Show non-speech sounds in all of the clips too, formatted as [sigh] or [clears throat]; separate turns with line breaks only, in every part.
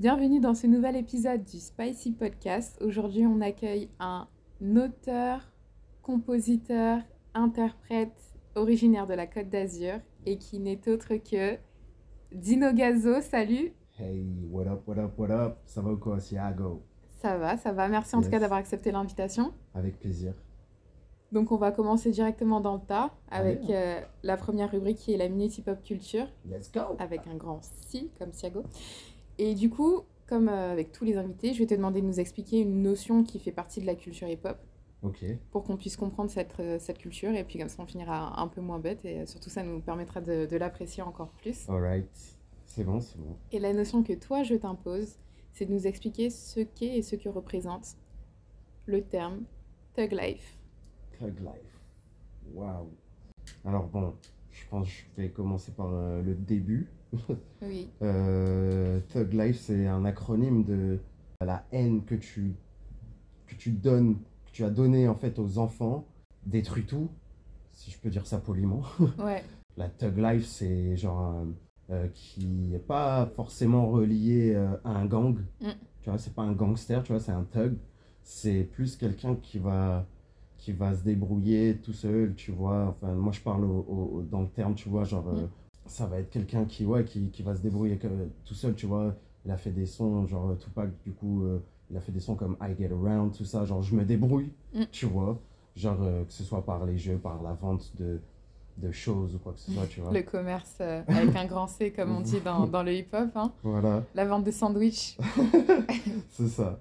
Bienvenue dans ce nouvel épisode du Spicy Podcast. Aujourd'hui, on accueille un auteur, compositeur, interprète originaire de la Côte d'Azur et qui n'est autre que Dino Gazo. Salut
Hey, what up, what up, what up? Ça va ou quoi, Siago?
Ça va, ça va. Merci en tout cas d'avoir accepté l'invitation.
Avec plaisir.
Donc, on va commencer directement dans le tas avec euh, la première rubrique qui est la Minute Hip Hop Culture.
Let's go!
avec un grand si, comme Thiago. Et du coup, comme euh, avec tous les invités, je vais te demander de nous expliquer une notion qui fait partie de la culture hip-hop pour qu'on puisse comprendre cette, euh, cette culture. Et puis comme ça, on finira un peu moins bête et surtout, ça nous permettra de, de l'apprécier encore plus.
alright. C'est bon, c'est bon.
Et la notion que toi, je t'impose, c'est de nous expliquer ce qu'est et ce que représente le terme Thug Life.
Thug Life. Waouh. Alors bon, je pense que je vais commencer par euh, le début. [laughs]
Oui.
Euh, Thug Life, c'est un acronyme de la haine que tu, que tu donnes, que tu as donné en fait aux enfants, détruit tout, si je peux dire ça poliment. [laughs]
Ouais.
La Thug Life, c'est genre euh, qui n'est pas forcément relié euh, à un gang.
Mm.
Tu vois, c'est pas un gangster, tu vois, c'est un thug. C'est plus quelqu'un qui va qui va se débrouiller tout seul, tu vois. Enfin, moi je parle au- au- au- dans le terme, tu vois, genre euh, ça va être quelqu'un qui ouais qui, qui va se débrouiller tout seul, tu vois. Il a fait des sons genre Tupac du coup euh, il a fait des sons comme I Get Around, tout ça, genre je me débrouille,
Mm.
tu vois. Genre euh, que ce soit par les jeux, par la vente de de choses ou quoi que ce soit, tu vois.
Le commerce euh, avec un grand C, comme on dit dans, dans le hip-hop. hein.
Voilà.
La vente de sandwichs. [laughs]
c'est ça.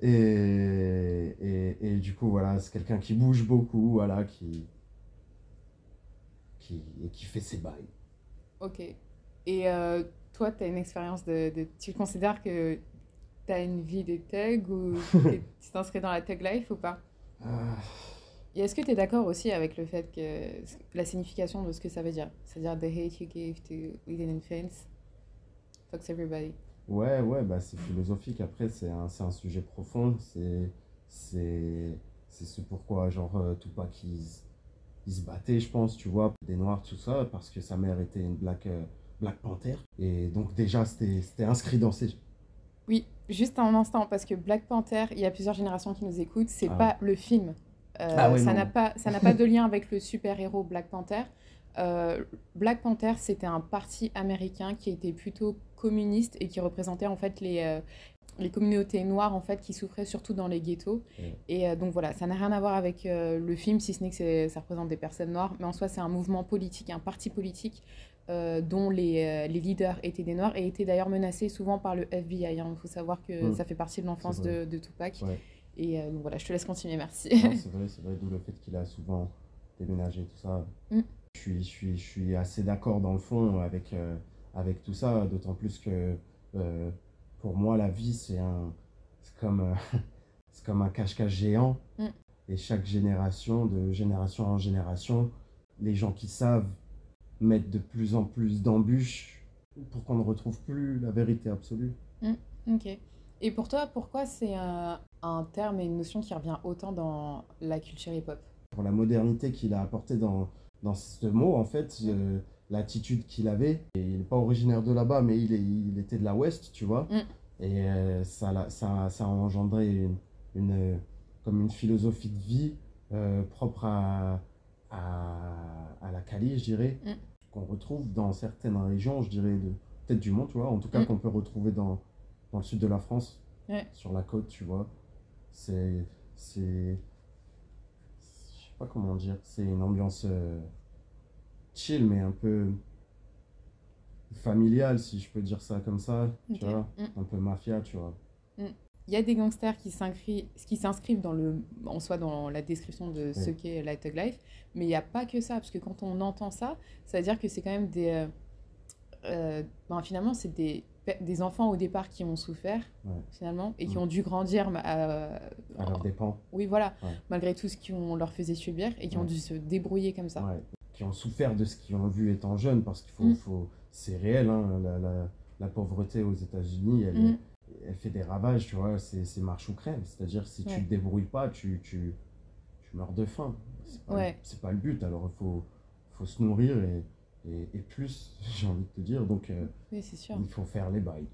Et, et, et du coup, voilà, c'est quelqu'un qui bouge beaucoup, voilà, qui, qui, et qui fait ses bails.
Ok. Et euh, toi, tu as une expérience de, de- Tu considères que tu as une vie de thug ou [laughs] tu t'inscris dans la thug life ou pas?
Ah,
Et est-ce que tu es d'accord aussi avec le fait que la signification de ce que ça veut dire? C'est-à-dire the hate you give to within infants fucks everybody.
ouais, ouais, bah, c'est philosophique. Après, c'est un, un sujet profond. C'est, c'est, ce pourquoi, genre, euh, Tupac, il, se- il se battait, je pense, tu vois, des Noirs, tout ça, parce que sa mère était une Black, euh, Black Panther. Et donc, déjà, c'était inscrit dans ses.
Oui, juste un instant, parce que Black Panther, il y a plusieurs générations qui nous écoutent, c'est
Ah.
pas le film. Euh,
Ah
ça n'a pas, ça pas de [laughs] lien avec le super-héros Black Panther. Euh, Black Panther, c'était un parti américain qui était plutôt communiste et qui représentait en fait les, euh, les communautés noires en fait qui souffraient surtout dans les ghettos.
Ouais.
Et euh, donc voilà, ça n'a rien à voir avec euh, le film, si ce n'est que ça représente des personnes noires, mais en soi c'est un mouvement politique, un parti politique euh, dont les, les leaders étaient des noirs et étaient d'ailleurs menacés souvent par le FBI. hein. Il faut savoir que
Mm.
ça fait partie de l'enfance de, de Tupac.
Ouais.
Et donc voilà, je te laisse continuer, merci.
C'est [laughs] vrai, c'est vrai, d'où le fait qu'il a souvent déménagé, tout ça.
Mm.
Je, suis, je, suis, je suis assez d'accord dans le fond avec, avec tout ça, d'autant plus que euh, pour moi, la vie, c'est un, c'est comme, euh, [laughs] c'est comme un cache-cache géant.
Mm.
Et chaque génération, de génération en génération, les gens qui savent mettent de plus en plus d'embûches pour qu'on ne retrouve plus la vérité absolue.
ok. Et pour toi, pourquoi c'est un, un terme et une notion qui revient autant dans la culture hip-hop?
Pour la modernité qu'il a apporté dans, dans ce mot, en fait, euh, l'attitude qu'il avait. Et il n'est pas originaire de là-bas, mais il, est, il était de la Ouest, tu vois.
Mm.
Et euh, ça, ça, ça a engendré une, une, comme une philosophie de vie euh, propre à, à, à la Cali, je dirais,
Mm.
qu'on retrouve dans certaines régions, je dirais, de- peut-être du monde, tu vois, en tout cas
Mm.
qu'on peut retrouver dans, dans le sud de la France,
Ouais.
sur la côte, tu vois. C'est. c'est je sais pas comment dire, c'est une ambiance euh, chill, mais un peu familiale, si je peux dire ça comme ça, tu vois,
Mm.
un peu mafia, tu vois.
Il y a des gangsters qui s'inscrivent, dans le, en soi dans la description de ce qu'est la thug life, mais il n'y a pas que ça, parce que quand on entend ça, ça veut dire que c'est quand même des, euh, euh, ben, finalement c'est des, des enfants au départ qui ont souffert
Ouais.
finalement et qui
Mm.
ont dû grandir euh,
À leur dépens,
oui voilà,
Ouais.
malgré tout ce qu'on leur faisait subir et qui ont dû se débrouiller comme ça.
Qui ont souffert de ce qu'ils ont vu étant jeunes, parce qu'il faut,
Mm.
faut, c'est réel, hein, la, la, la pauvreté aux États-Unis, elle,
Mm.
elle fait des ravages, tu vois, c'est marche ou crève. C'est-à-dire, si tu
Ouais.
te débrouilles pas, tu, tu, tu meurs de faim. C'est pas,
Ouais.
pas le but, alors il faut, faut se nourrir et, et, et plus, [laughs] j'ai envie de te dire. Donc, euh,
Oui, sûr.
il faut faire les bails.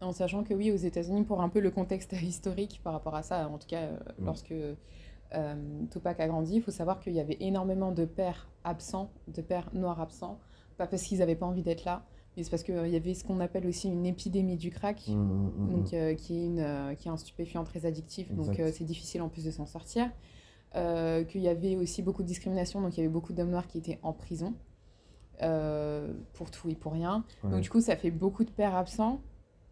En sachant que oui, aux États-Unis, pour un peu le contexte [laughs] historique par rapport à ça, en tout cas, euh,
Mm.
lorsque Tupac a grandi, il faut savoir qu'il y avait énormément de pères absents, de pères noirs absents, pas parce qu'ils n'avaient pas envie d'être là, mais c'est parce qu'il y avait ce qu'on appelle aussi une épidémie du crack.
Mm, mm, mm,
donc, euh, qui, est une, euh, qui est un stupéfiant très addictif, donc
Exact.
euh, c'est difficile en plus de s'en sortir. Euh, qu'il y avait aussi beaucoup de discrimination, donc il y avait beaucoup d'hommes noirs qui étaient en prison euh, pour tout et pour rien.
Ouais.
Donc du coup, ça fait beaucoup de pères absents,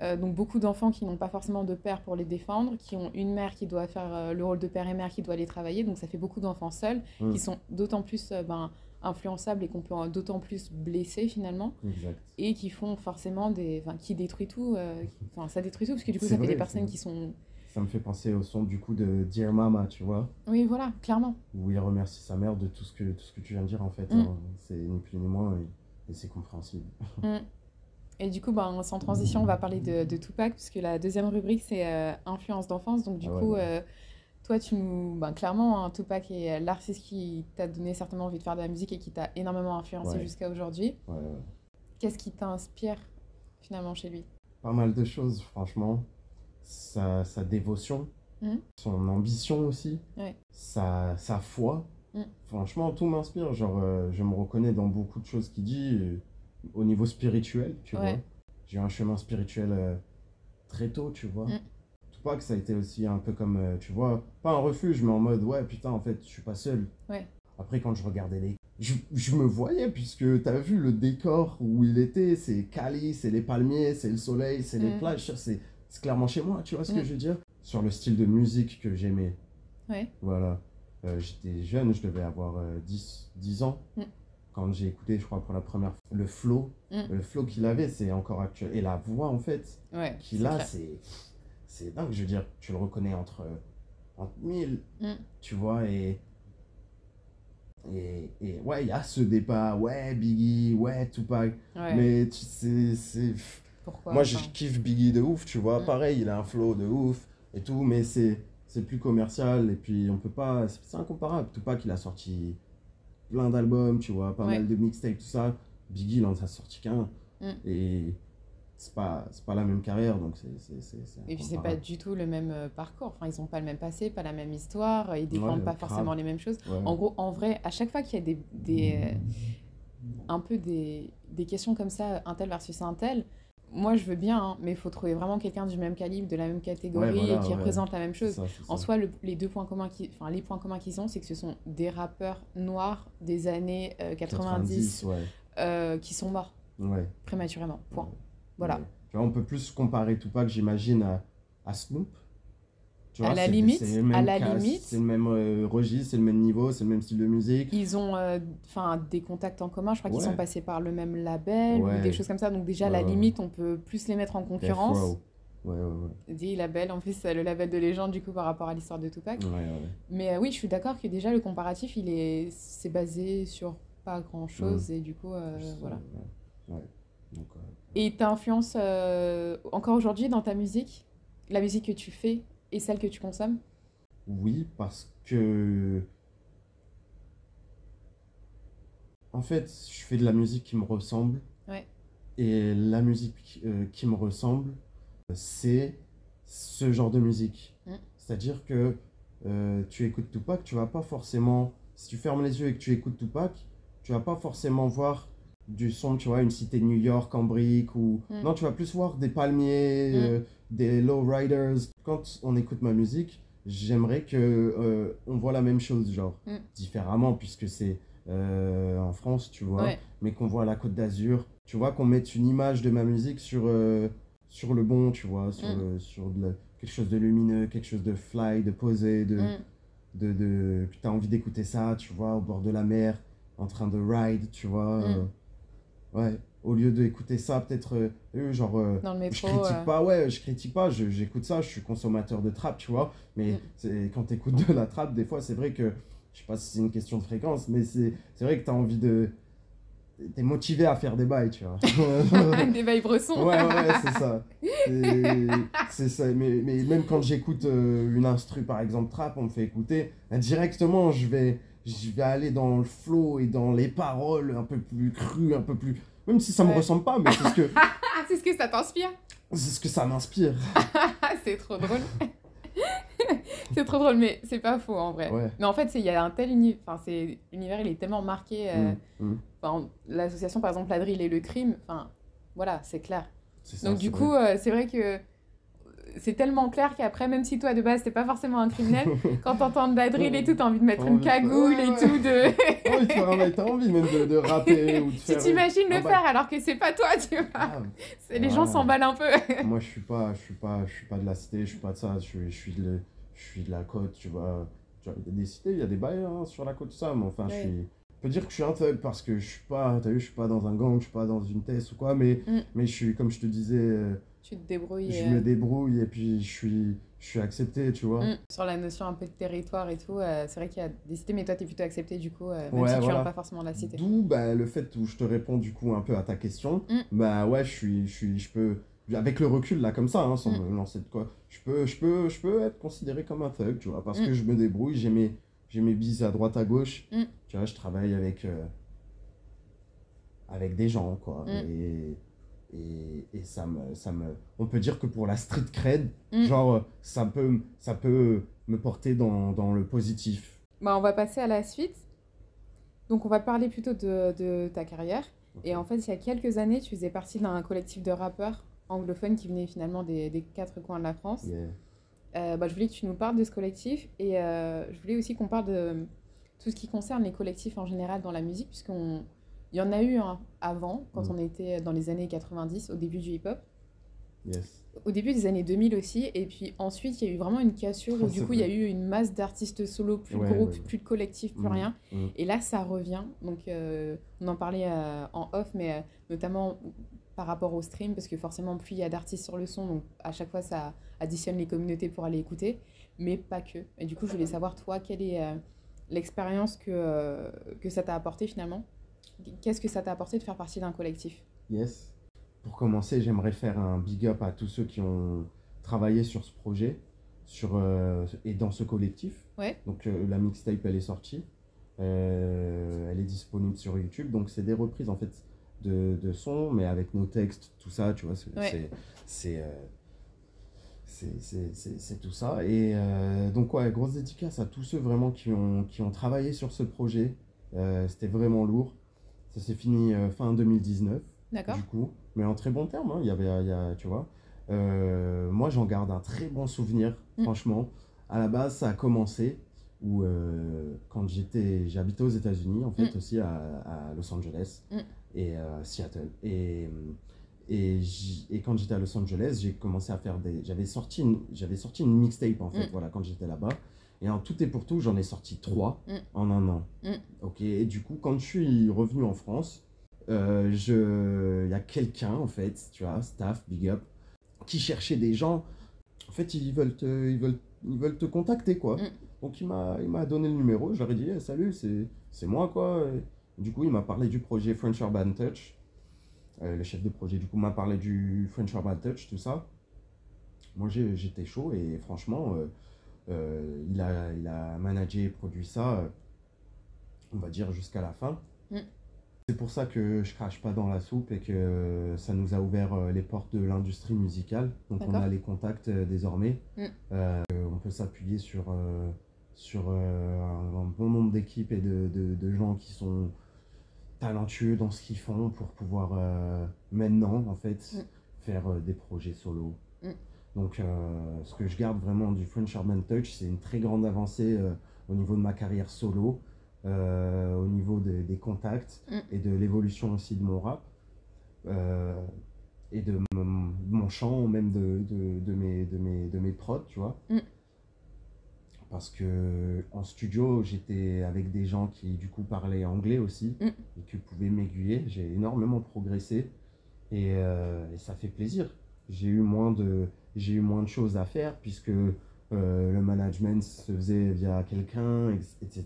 euh, donc beaucoup d'enfants qui n'ont pas forcément de père pour les défendre, qui ont une mère qui doit faire euh, le rôle de père et mère, qui doit aller travailler, donc ça fait beaucoup d'enfants seuls,
Mm.
qui sont d'autant plus euh, ben, influençables et qu'on peut d'autant plus blesser finalement,
Exact.
et qui font forcément des... Qui détruit tout, euh, enfin ça détruit tout, parce que du coup ça fait
vrai,
des personnes qui sont...
Ça me fait penser au son du coup de Dear Mama, tu vois,
Oui, voilà, clairement.
où il remercie sa mère de tout ce que, tout ce que tu viens de dire en fait.
Mm.
hein. C'est ni plus ni moins et, et c'est compréhensible.
Mm. Et du coup, ben, sans transition, on va parler de, de Tupac, puisque la deuxième rubrique, c'est euh, influence d'enfance. Donc, du
Ah
coup,
ouais.
euh, toi, tu nous. Ben, clairement, hein, Tupac est l'artiste qui t'a donné certainement envie de faire de la musique et qui t'a énormément influencé
Ouais.
jusqu'à aujourd'hui.
Ouais.
Qu'est-ce qui t'inspire finalement chez lui?
Pas mal de choses, franchement. Sa, sa dévotion,
Mhm.
son ambition aussi, sa, sa foi.
Mhm.
Franchement, tout m'inspire. Genre, euh, je me reconnais dans beaucoup de choses qu'il dit au niveau spirituel, tu
Ouais.
vois. J'ai eu un chemin spirituel euh, très tôt, tu vois.
Mhm.
Tupac, ça a été aussi un peu comme, euh, tu vois, pas un refuge, mais en mode, ouais, putain, en fait, je suis pas seul.
Ouais.
Après, quand je regardais les. Je, je me voyais, puisque t'as vu le décor où il était, c'est Cali, c'est les palmiers, c'est le soleil, c'est les
Mhm.
plages, c'est clairement chez moi, tu vois ce que
Mhm.
je veux dire Sur le style de musique que j'aimais.
Ouais.
Voilà. Euh, J'étais jeune, je devais avoir euh, 10, 10 ans. Quand j'ai écouté, je crois, pour la première fois, le flow.
Mm.
Le flow qu'il avait, c'est encore actuel. Et la voix, en fait,
Ouais.
qu'il a, c'est dingue. Je veux dire, tu le reconnais entre, entre mille,
Mm.
tu vois, et. Et, et ouais, il y a ce débat, ouais, Biggie, ouais, Tupac.
Ouais.
Mais tu sais, c'est.
Pourquoi
Moi, je kiffe Biggie de ouf, tu vois.
Mm.
Pareil, il a un flow de ouf et tout, mais c'est plus commercial et puis on peut pas. C'est incomparable. Tupac, il a sorti plein d'albums, tu vois, pas
Ouais.
mal de mixtapes, tout ça. Biggie, il en a sorti qu'un.
Mm.
Et c'est pas, pas la même carrière, donc c'est.
Et puis c'est pas du tout le même euh, parcours. Enfin, ils ont pas le même passé, pas la même histoire. Ils défendent
Ouais,
pas
grave.
forcément les mêmes choses.
Ouais.
En gros, en vrai, à chaque fois qu'il y a des, des euh, un peu des, des questions comme ça, un tel versus un tel, moi je veux bien, hein, mais il faut trouver vraiment quelqu'un du même calibre, de la même catégorie
Ouais, voilà,
et qui
ouais.
représente la même chose.
ça,
En soi, le- les deux points communs qui, enfin les points communs qu'ils ont, c'est que ce sont des rappeurs noirs des années euh, 90,
ouais.
euh, qui sont morts prématurément. Point. Voilà.
On peut plus comparer Tupac, j'imagine, à, à Snoop. Tu
À la limite,
c'est le
à
même
la
cas-
limite.
C'est le même euh, registre, c'est le même niveau, c'est le même style de musique.
Ils ont euh, des contacts en commun, je crois qu'ils sont passés par le même label
Ouais.
ou des choses comme ça. Donc déjà, à la limite, on peut plus les mettre en concurrence.
Row. Ouais, ouais, ouais.
Dit label, en plus c'est le label de légende du coup par rapport à l'histoire de Tupac. Mais euh, oui, je suis d'accord que déjà le comparatif, il est c'est basé sur pas grand chose et du coup voilà.
Donc,
Et t'influences encore aujourd'hui dans ta musique, la musique que tu fais et celle que tu consommes?
Oui, parce que. En fait, je fais de la musique qui me ressemble.
Ouais.
Et la musique euh, qui me ressemble, c'est ce genre de musique.
Mm.
C'est-à-dire que euh, tu écoutes Tupac, tu vas pas forcément. Si tu fermes les yeux et que tu écoutes Tupac, tu vas pas forcément voir du son, tu vois, une cité de New York en briques ou.
Mm.
Non, tu vas plus voir des palmiers,
Mm.
euh, des lowriders. Quand on écoute ma musique, j'aimerais que euh, on voit la même chose, genre
Mm.
différemment, puisque c'est euh, en France, tu vois,
Ouais.
mais qu'on voit la Côte d'Azur, tu vois, qu'on mette une image de ma musique sur, euh, sur le bon, tu vois, sur,
Mm.
le- sur de la- quelque chose de lumineux, quelque chose de fly, de posé, de,
Mm.
de, de que tu as envie d'écouter ça, tu vois, au bord de la mer, en train de ride, tu vois.
Mm.
euh, ouais, au lieu d'écouter ça, peut-être, euh, euh, genre, euh,
Dans le
je
métro.
critique
euh,
pas, ouais, je critique pas, je- j'écoute ça, je suis consommateur de trap, tu vois. Mais
Mm.
c'est quand tu écoutes de la trap, des fois, c'est vrai que, je sais pas si c'est une question de fréquence, mais c'est c'est vrai que tu as envie de. T'es motivé à faire des bails, tu vois. [laughs]
des vibes bressons.
Ouais, ouais, ouais, c'est ça. C'est- ça. Mais, mais même quand j'écoute une instru, par exemple, trap, on me fait écouter, bah, directement, je vais, je vais aller dans le flow et dans les paroles un peu plus crues, un peu plus. Même si ça me
Ouais.
ressemble pas, mais c'est ce que, [laughs]
c'est ce que ça t'inspire
c'est ce que ça m'inspire. [laughs]
C'est trop drôle. [laughs] c'est trop drôle, mais c'est pas faux en vrai.
Ouais.
Mais en fait, il y a un tel univers, enfin, l'univers, il est tellement marqué. euh,
Mm, mm.
enfin, L'association, par exemple, la drill et le crime, enfin, voilà, c'est clair.
Ça,
Donc, du coup, euh, c'est vrai que c'est tellement clair qu'après, même si toi, de base, t'es pas forcément un criminel, quand t'entends de la drill et tout, t'as envie de mettre une cagoule et tout. De...
Ouais, tu vois, t'as envie même de, de rapper ou de
si
faire.
t'imagines le
Ah bah,
faire alors que c'est pas toi, tu vois. C'est- Les gens s'emballent un peu.
Moi, je suis pas, je suis pas, je suis pas de la cité, je suis pas de ça. Je suis, je suis de, je suis de la côte, tu vois. Tu il y a des cités, il y a des bails hein, sur la côte, tout ça. Mais enfin, je suis. Peux dire que je suis un thug parce que je suis pas, t'as vu, je suis pas dans un gang, je suis pas dans une thèse ou quoi, mais,
Mm.
mais je suis, comme je te disais, euh,
Tu te débrouilles.
je
euh,
me débrouille et puis je suis, je suis accepté, tu vois.
Mm. Sur la notion un peu de territoire et tout, euh, c'est vrai qu'il y a des cités, mais toi, t'es plutôt accepté du coup, euh, même
Ouais,
si tu
voilà.
pas forcément la cité.
D'où bah, le fait où je te réponds du coup un peu à ta question.
Mm.
Bah ouais, je suis, je suis, je peux, avec le recul là comme ça, hein, sans
Mm.
me lancer de quoi, je peux, je peux, je peux être considéré comme un thug, tu vois, parce que je me débrouille, j'ai mes, j'ai mes bises à droite à gauche, tu vois, je travaille avec, euh, avec des gens quoi, et, et, et ça me, ça me, on peut dire que pour la street cred,
Mm.
genre ça peut, ça peut me porter dans, dans le positif.
Bah, on va passer à la suite. Donc, on va parler plutôt de, de ta carrière. Et en fait, il y a quelques années, tu faisais partie d'un collectif de rappeurs anglophones qui venaient finalement des, des quatre coins de la France.
Yeah.
Euh, bah, je voulais que tu nous parles de ce collectif et euh, je voulais aussi qu'on parle de tout ce qui concerne les collectifs en général dans la musique, puisqu'on il y en a eu un avant, quand
Mm.
on était dans les années 90, au début du hip-hop.
Yes.
Au début des années 2000 aussi, et puis ensuite il y a eu vraiment une cassure [laughs] où du coup il y a eu une masse d'artistes solo, plus
Ouais,
de groupes,
ouais, ouais.
plus de collectifs, plus
Mm.
rien.
Mm.
Et là ça revient, donc euh, on en parlait euh, en off, mais euh, notamment par rapport au stream, parce que forcément plus il y a d'artistes sur le son, donc à chaque fois ça additionne les communautés pour aller écouter, mais pas que. Et du coup je voulais savoir toi, quelle est l'expérience que, que ça t'a apporté finalement? Qu'est-ce que ça t'a apporté de faire partie d'un collectif
Yes. Pour commencer, j'aimerais faire un big up à tous ceux qui ont travaillé sur ce projet sur, euh, et dans ce collectif.
Ouais.
Donc euh, la mixtape, elle est sortie. Euh, elle est disponible sur YouTube. Donc c'est des reprises en fait de, de sons, mais avec nos textes, tout ça, tu vois. C'est
Ouais.
c'est- tout ça. Et euh, donc ouais, grosse dédicace à tous ceux vraiment qui ont, qui ont travaillé sur ce projet. Euh, C'était vraiment lourd. Ça s'est fini euh, fin 2019
D'accord
du coup, mais en très bon terme, hein, il y avait, il y a, tu vois. Euh, moi, j'en garde un très bon souvenir,
Mm.
franchement. À la base, ça a commencé où, euh, quand j'étais, j'habitais aux États-Unis, en fait,
Mm.
aussi à, à Los Angeles
Mm.
et euh, Seattle. Et, et, quand j'étais à Los Angeles, j'ai commencé à faire des. J'avais sorti une, j'avais sorti une mixtape, en fait, voilà, quand j'étais là-bas. Et en tout et pour tout, j'en ai sorti trois
Mm.
en un an.
Mm.
Ok, et du coup, quand je suis revenu en France, euh, je... il y a quelqu'un, en fait, tu vois, staff, big up, qui cherchait des gens. En fait, ils veulent te, ils veulent, ils veulent te contacter, quoi.
Mm.
Donc, il m'a, il m'a donné le numéro. Je leur ai dit, Eh, salut, c'est, c'est moi, quoi. Et du coup, il m'a parlé du projet French Urban Touch. Euh, le chef de projet, du coup, m'a parlé du French Urban Touch, tout ça. Moi, j'étais chaud et franchement, euh, euh, il, a, il a managé et produit ça, euh, on va dire, jusqu'à la fin.
Mm.
C'est pour ça que je crache pas dans la soupe et que ça nous a ouvert euh, les portes de l'industrie musicale. Donc on a les contacts désormais.
Mm.
Euh, on peut s'appuyer sur, euh, sur un, bon nombre d'équipes et de, de- de gens qui sont talentueux dans ce qu'ils font pour pouvoir maintenant en fait
Mm.
faire des projets solo. Donc euh, ce que je garde vraiment du French Urban Touch, c'est une très grande avancée euh, au niveau de ma carrière solo, euh, au niveau de- des contacts
Mm.
et de l'évolution aussi de mon rap. et de mon, chant, même de, de, de mes, de, mes, de mes prods, tu vois.
Mm.
Parce que en studio, j'étais avec des gens qui du coup parlaient anglais aussi
Mm.
et qui pouvaient m'aiguiller. J'ai énormément progressé et, et ça fait plaisir. J'ai eu moins de j'ai eu moins de choses à faire puisque euh, le management se faisait via quelqu'un, etc.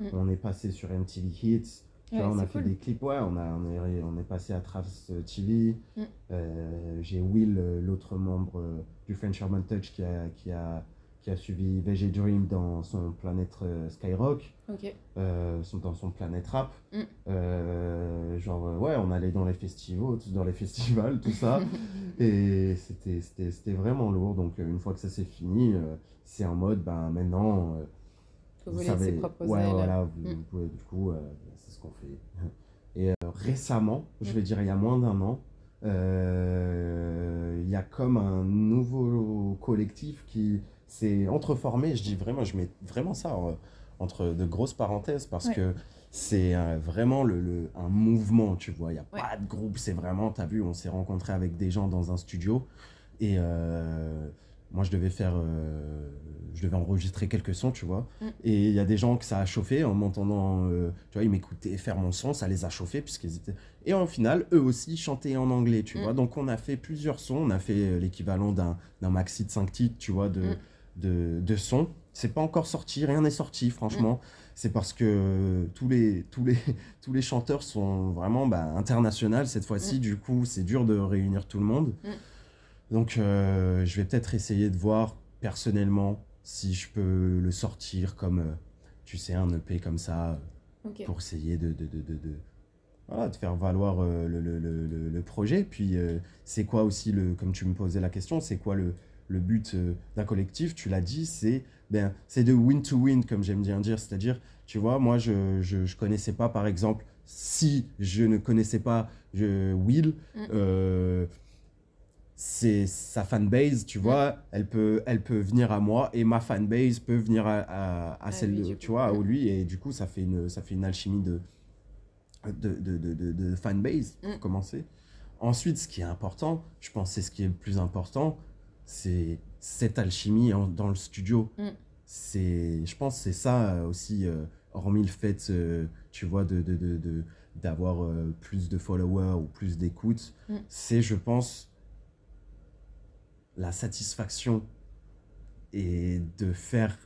Mm.
On est passé sur MTV Hits. Tu
Ouais,
vois, on a fait
cool.
des clips, ouais, on, a, on, est, on est passé à Travis TV.
Mm.
Euh, J'ai Will, euh, l'autre membre euh, du French Urban Touch, qui a, qui, a, qui a suivi VG Dream dans son planète euh, Skyrock,
Ok.
euh, son- dans son planète rap.
Mm.
Euh, genre, euh, ouais, on allait dans les festivals, dans les [laughs] festivals, tout ça. [laughs] et c'était- c'était c'était vraiment lourd. Donc, euh, une fois que ça s'est fini, euh, c'est en mode, ben maintenant, euh, vous
de
savez,
ses propres
ouais, voilà, vous,
Mm.
vous pouvez, du coup, euh, c'est ce qu'on fait. [laughs] Et récemment, je
Mm.
vais dire il y a moins d'un an, euh, il y a comme un nouveau collectif qui s'est entreformé. Je dis vraiment, je mets vraiment ça en- entre de grosses parenthèses parce
Ouais.
que c'est euh, vraiment le, le- un mouvement, tu vois. Il n'y a
Ouais.
pas de groupe, c'est vraiment, tu as vu, on s'est rencontré avec des gens dans un studio et euh, moi je devais faire, euh, je devais enregistrer quelques sons, tu vois.
Mm.
Et il y a des gens que ça a chauffé en m'entendant, tu vois, ils m'écoutaient faire mon son, ça les a chauffés puisqu'ils étaient. Et au final, eux aussi chantaient en anglais, tu
Mm.
vois. Donc on a fait plusieurs sons, on a fait l'équivalent d'un d'un maxi de 5 titres, tu vois, de,
Mm.
de, de sons. C'est pas encore sorti, rien n'est sorti, franchement. C'est parce que tous les, tous, les, [laughs] tous les chanteurs sont vraiment bah, internationaux cette fois-ci.
Mm.
Du coup, c'est dur de réunir tout le monde.
Mm.
Donc, euh, je vais peut-être essayer de voir personnellement si je peux le sortir comme, euh, tu sais, un EP comme ça, pour essayer de, de, de, de, de- voilà, de faire valoir euh, le, le, le, le- le projet. Puis, euh, c'est quoi aussi, le, comme tu me posais la question, c'est quoi le, le but euh, d'un collectif Tu l'as dit, c'est ben, c'est de win to win, comme j'aime bien dire. C'est-à-dire, tu vois, moi, je ne je, je connaissais pas, par exemple, si je ne connaissais pas je, Will,
Mm.
euh, c'est sa fanbase, tu vois, elle, peut, elle peut venir à moi et ma fanbase peut venir à, à, celle,
lui,
de- tu vois, à lui. Et du coup, ça fait une, ça fait une alchimie de, de, de, de, fanbase, pour
Mm.
commencer. Ensuite, ce qui est important, je pense que c'est ce qui est le plus important, c'est cette alchimie en- dans le studio.
Mm.
C'est, je pense que c'est ça euh, aussi, euh, hormis le fait, euh, tu vois, de, de, de, de- d'avoir euh, plus de followers ou plus d'écoute,
Mm.
c'est, je pense, la satisfaction et de faire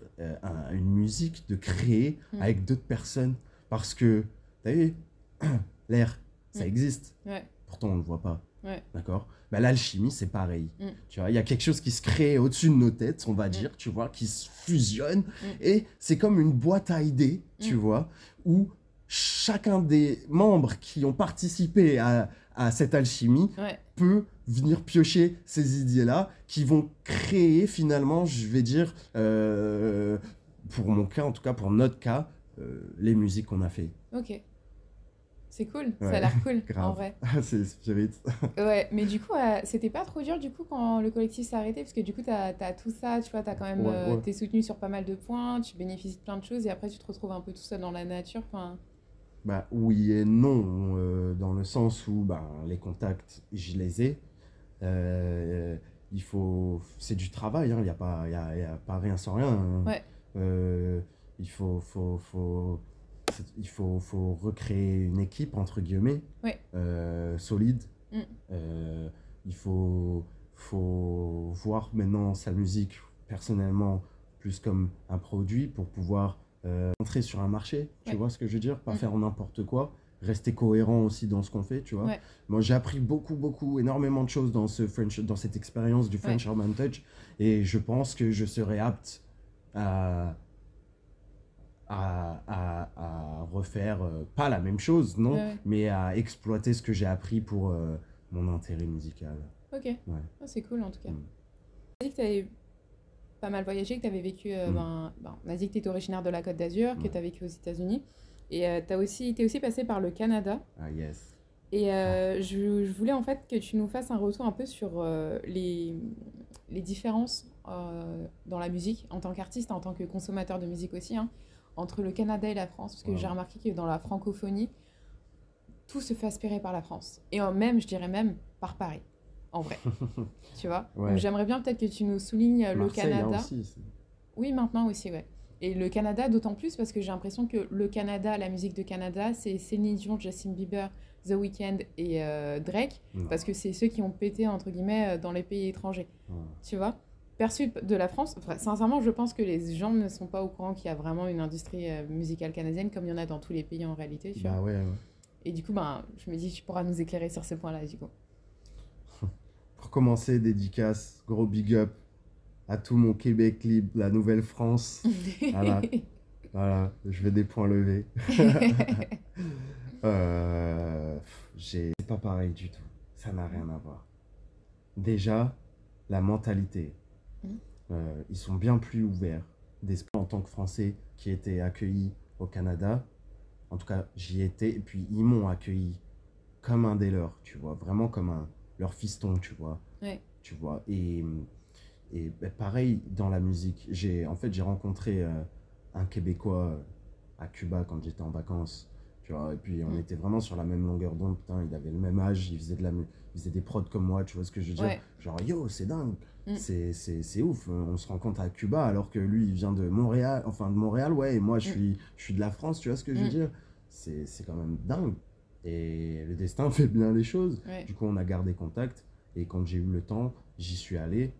un- une musique, de créer
Mm.
avec d'autres personnes. Parce que, t'as vu, [clears throat] l'air, ça
Mm.
existe.
Ouais.
Pourtant, on ne le voit pas.
Ouais.
D'accord? Bah, L'alchimie, c'est pareil.
Mm.
Tu vois, il y a quelque chose qui se crée au-dessus de nos têtes, on va dire, tu vois, qui se fusionne. Et c'est comme une boîte à idées, tu
Mm.
vois, où chacun des membres qui ont participé à, à cette alchimie
Ouais.
peut venir piocher ces idées-là qui vont créer finalement, je vais dire, euh, pour mon cas, en tout cas pour notre cas, euh, les musiques qu'on a fait.
Ok. C'est cool. Ça a l'air cool,
Grave.
en vrai. [laughs]
c'est spirit. [laughs]
Ouais, mais du coup, euh, c'était pas trop dur du coup quand le collectif s'est arrêté? Parce que du coup, t'as as tout ça, tu vois, t'as quand même,
Ouais,
euh,
ouais.
t'es soutenu sur pas mal de points, tu bénéficies de plein de choses et après tu te retrouves un peu tout seul dans la nature. Enfin,
Bah, oui et non, euh, dans le sens où bah, les contacts, je les ai. Il faut, c'est du travail, il n'y a, pas- y a, y a pas rien sans rien. hein.
Ouais.
Il faut, faut, faut, il faut, faut recréer une équipe, entre guillemets, euh, solide.
Mm.
Euh, il faut, faut voir maintenant sa musique, personnellement, plus comme un produit pour pouvoir euh, entrer sur un marché. Tu
Ouais.
vois ce que je veux dire? Pas
Mm.
faire n'importe quoi. Rester cohérent aussi dans ce qu'on fait, tu vois.
Ouais.
Moi, j'ai appris beaucoup, beaucoup, énormément de choses dans, ce French, dans cette expérience du French Urban Touch. Et je pense que je serai apte à, à, à, à refaire, euh, pas la même chose, non,
Ouais,
mais à exploiter ce que j'ai appris pour euh, mon intérêt musical.
ok. Ah, c'est cool en tout cas.
Mm.
Tu as dit que tu avais pas mal voyagé, que tu avais vécu. euh,
Mm.
ben, ben, on a dit que tu étais originaire de la Côte d'Azur, que
Ouais.
tu as vécu aux États-Unis. Et tu aussi, es aussi passé par le Canada.
Ah, yes.
Et euh, je, je voulais en fait que tu nous fasses un retour un peu sur euh, les, les différences euh, dans la musique, en tant qu'artiste, en tant que consommateur de musique aussi, hein, entre le Canada et la France. Parce que j'ai remarqué que dans la francophonie, tout se fait aspirer par la France. Et en même, je dirais même, par Paris, en vrai. [laughs] tu vois?
Ouais.
Donc j'aimerais bien peut-être que tu nous soulignes euh, le
hein,
Canada.
aussi, c'est-
Oui, maintenant aussi, ouais. Et le Canada, d'autant plus parce que j'ai l'impression que le Canada, la musique de Canada, c'est Céline Dion, Justin Bieber, The Weeknd et euh, Drake,
Non.
parce que c'est ceux qui ont pété, entre guillemets, euh, dans les pays étrangers.
Ouais.
Tu vois? Perçu de la France, enfin, sincèrement, je pense que les gens ne sont pas au courant qu'il y a vraiment une industrie euh, musicale canadienne, comme il y en a dans tous les pays en réalité. Tu vois
Bah ouais, ouais.
et du coup, ben, je me dis, tu pourras nous éclairer sur ce point-là, du coup. [laughs]
Pour commencer, dédicace, gros big up à tout mon Québec libre, la Nouvelle-France. [laughs] Voilà. Voilà, je vais des points levés. [laughs] euh, c'est pas pareil du tout. Ça n'a rien à voir. Déjà, la mentalité. Euh, ils sont bien plus ouverts. D'esprit en tant que Français qui étaient accueillis au Canada. En tout cas, j'y étais. Et puis, ils m'ont accueilli comme un des leurs, tu vois. Vraiment comme un, leur fiston, tu vois.
Ouais.
Tu vois. Et, et ben, pareil dans la musique. J'ai, en fait, j'ai rencontré euh, un Québécois à Cuba quand j'étais en vacances. Tu vois, et puis on
Mm.
était vraiment sur la même longueur d'onde. Putain, il avait le même âge, il faisait, de la, mu- il faisait des prods comme moi, tu vois ce que je veux dire
Ouais.
Genre, yo, c'est dingue,
Mm.
c'est, c'est, c'est ouf. On se rencontre à Cuba alors que lui, il vient de Montréal, enfin de Montréal, ouais, et moi, je
Mm.
suis, je suis de la France, tu vois ce que je veux
Mm.
dire c'est, c'est quand même dingue. Et le destin [laughs] fait bien les choses.
Ouais.
Du coup, on a gardé contact. Et quand j'ai eu le temps, j'y suis allé